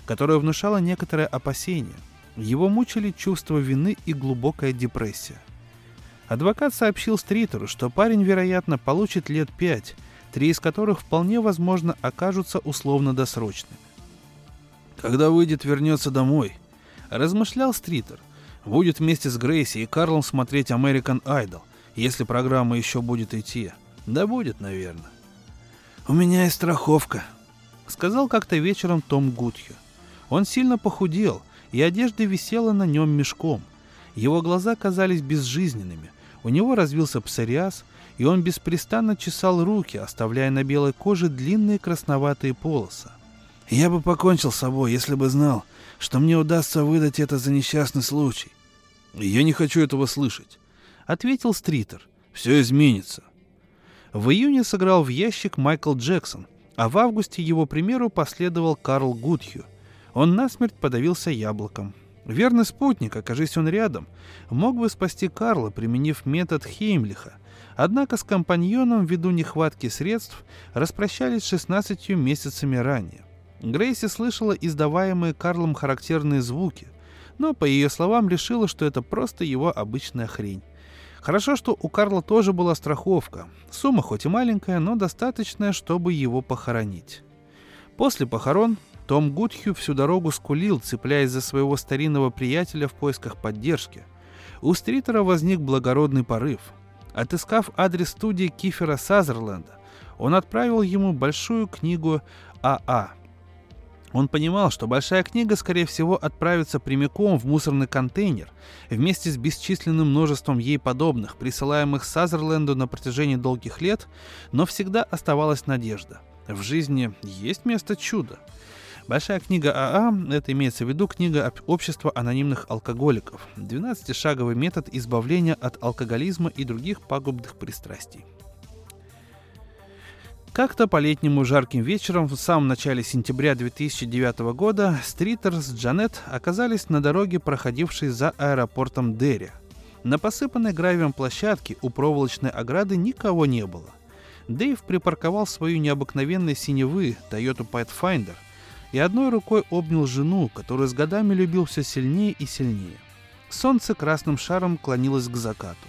которое внушало некоторое опасение – его мучили чувство вины и глубокая депрессия. Адвокат сообщил Стритеру, что парень, вероятно, получит лет пять, три из которых вполне возможно окажутся условно-досрочными. «Когда выйдет, вернется домой», — размышлял Стритер. «Будет вместе с Грейси и Карлом смотреть American Idol, если программа еще будет идти. Да будет, наверное». «У меня есть страховка», — сказал как-то вечером Том Гудхью. Он сильно похудел, и одежда висела на нем мешком. Его глаза казались безжизненными, у него развился псориаз, и он беспрестанно чесал руки, оставляя на белой коже длинные красноватые полосы. «Я бы покончил с собой, если бы знал, что мне удастся выдать это за несчастный случай». «Я не хочу этого слышать», — ответил Стритер. «Все изменится». В июне сыграл в ящик Майкл Джексон, а в августе его примеру последовал Карл Гудхью — он насмерть подавился яблоком. Верный спутник, окажись он рядом, мог бы спасти Карла, применив метод Хеймлиха. Однако с компаньоном, ввиду нехватки средств, распрощались 16 месяцами ранее. Грейси слышала издаваемые Карлом характерные звуки, но, по ее словам, решила, что это просто его обычная хрень. Хорошо, что у Карла тоже была страховка. Сумма хоть и маленькая, но достаточная, чтобы его похоронить. После похорон том Гудхью всю дорогу скулил, цепляясь за своего старинного приятеля в поисках поддержки. У Стритера возник благородный порыв. Отыскав адрес студии Кифера Сазерленда, он отправил ему большую книгу АА. А. Он понимал, что большая книга, скорее всего, отправится прямиком в мусорный контейнер вместе с бесчисленным множеством ей подобных, присылаемых Сазерленду на протяжении долгих лет, но всегда оставалась надежда. В жизни есть место чуда – Большая книга АА – это имеется в виду книга общества анонимных алкоголиков. 12-шаговый метод избавления от алкоголизма и других пагубных пристрастий. Как-то по летнему жарким вечером в самом начале сентября 2009 года Стритер с Джанет оказались на дороге, проходившей за аэропортом Дерри. На посыпанной гравием площадке у проволочной ограды никого не было. Дэйв припарковал свою необыкновенной синевы Toyota Pathfinder – и одной рукой обнял жену, которую с годами любил все сильнее и сильнее. Солнце красным шаром клонилось к закату.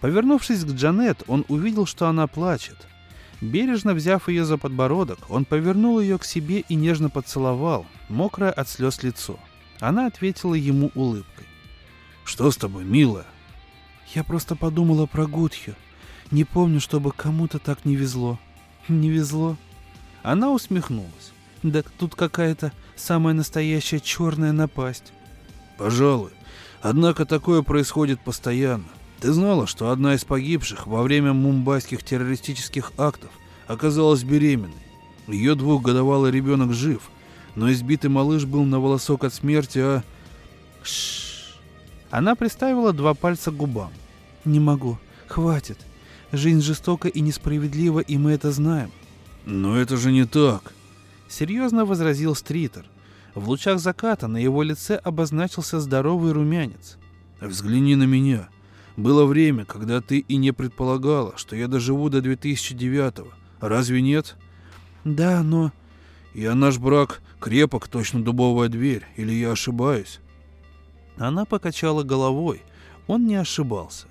Повернувшись к Джанет, он увидел, что она плачет. Бережно взяв ее за подбородок, он повернул ее к себе и нежно поцеловал, мокрое от слез лицо. Она ответила ему улыбкой. «Что с тобой, милая?» «Я просто подумала про Гудхю. Не помню, чтобы кому-то так не везло». «Не везло?» Она усмехнулась. «Да тут какая-то самая настоящая черная напасть». «Пожалуй. Однако такое происходит постоянно. Ты знала, что одна из погибших во время мумбайских террористических актов оказалась беременной? Ее двухгодовалый ребенок жив, но избитый малыш был на волосок от смерти, а... Шш. Она приставила два пальца к губам. «Не могу. Хватит. Жизнь жестока и несправедлива, и мы это знаем». «Но это же не так», — серьезно возразил Стритер. В лучах заката на его лице обозначился здоровый румянец. «Взгляни на меня. Было время, когда ты и не предполагала, что я доживу до 2009-го. Разве нет?» «Да, но...» «Я наш брак крепок, точно дубовая дверь, или я ошибаюсь?» Она покачала головой. Он не ошибался.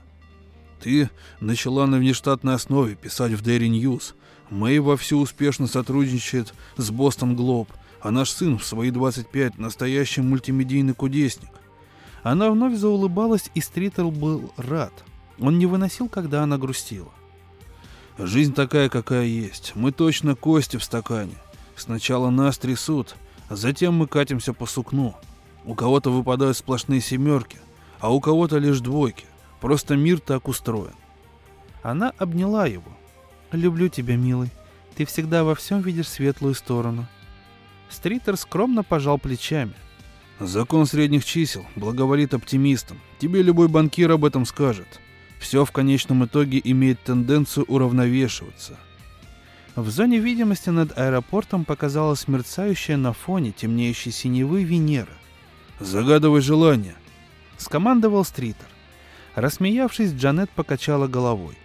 «Ты начала на внештатной основе писать в Daily News. Мэй вовсю успешно сотрудничает с Бостон Глоб, а наш сын в свои 25 настоящий мультимедийный кудесник. Она вновь заулыбалась, и Стритл был рад. Он не выносил, когда она грустила. Жизнь такая, какая есть. Мы точно кости в стакане. Сначала нас трясут, а затем мы катимся по сукну. У кого-то выпадают сплошные семерки, а у кого-то лишь двойки. Просто мир так устроен. Она обняла его. «Люблю тебя, милый. Ты всегда во всем видишь светлую сторону». Стритер скромно пожал плечами. «Закон средних чисел благоволит оптимистам. Тебе любой банкир об этом скажет. Все в конечном итоге имеет тенденцию уравновешиваться». В зоне видимости над аэропортом показалась мерцающая на фоне темнеющей синевы Венера. «Загадывай желание», — скомандовал Стритер. Рассмеявшись, Джанет покачала головой.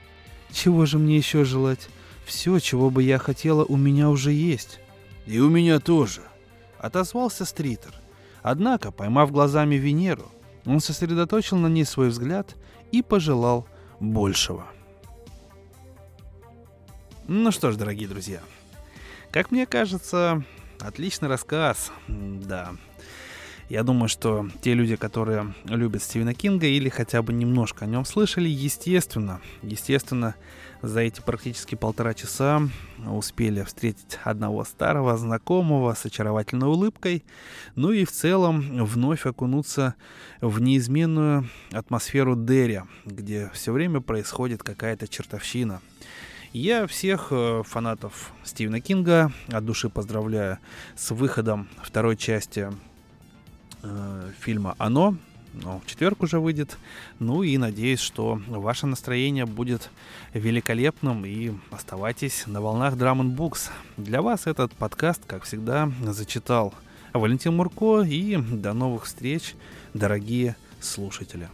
«Чего же мне еще желать? Все, чего бы я хотела, у меня уже есть». «И у меня тоже», — отозвался Стритер. Однако, поймав глазами Венеру, он сосредоточил на ней свой взгляд и пожелал большего. Ну что ж, дорогие друзья, как мне кажется, отличный рассказ, да. Я думаю, что те люди, которые любят Стивена Кинга или хотя бы немножко о нем слышали, естественно, естественно, за эти практически полтора часа успели встретить одного старого знакомого с очаровательной улыбкой, ну и в целом вновь окунуться в неизменную атмосферу Дерри, где все время происходит какая-то чертовщина. Я всех э, фанатов Стивена Кинга от души поздравляю с выходом второй части э, фильма «Оно», но в четверг уже выйдет. Ну и надеюсь, что ваше настроение будет великолепным и оставайтесь на волнах Drum Books. Для вас этот подкаст, как всегда, зачитал Валентин Мурко и до новых встреч, дорогие слушатели.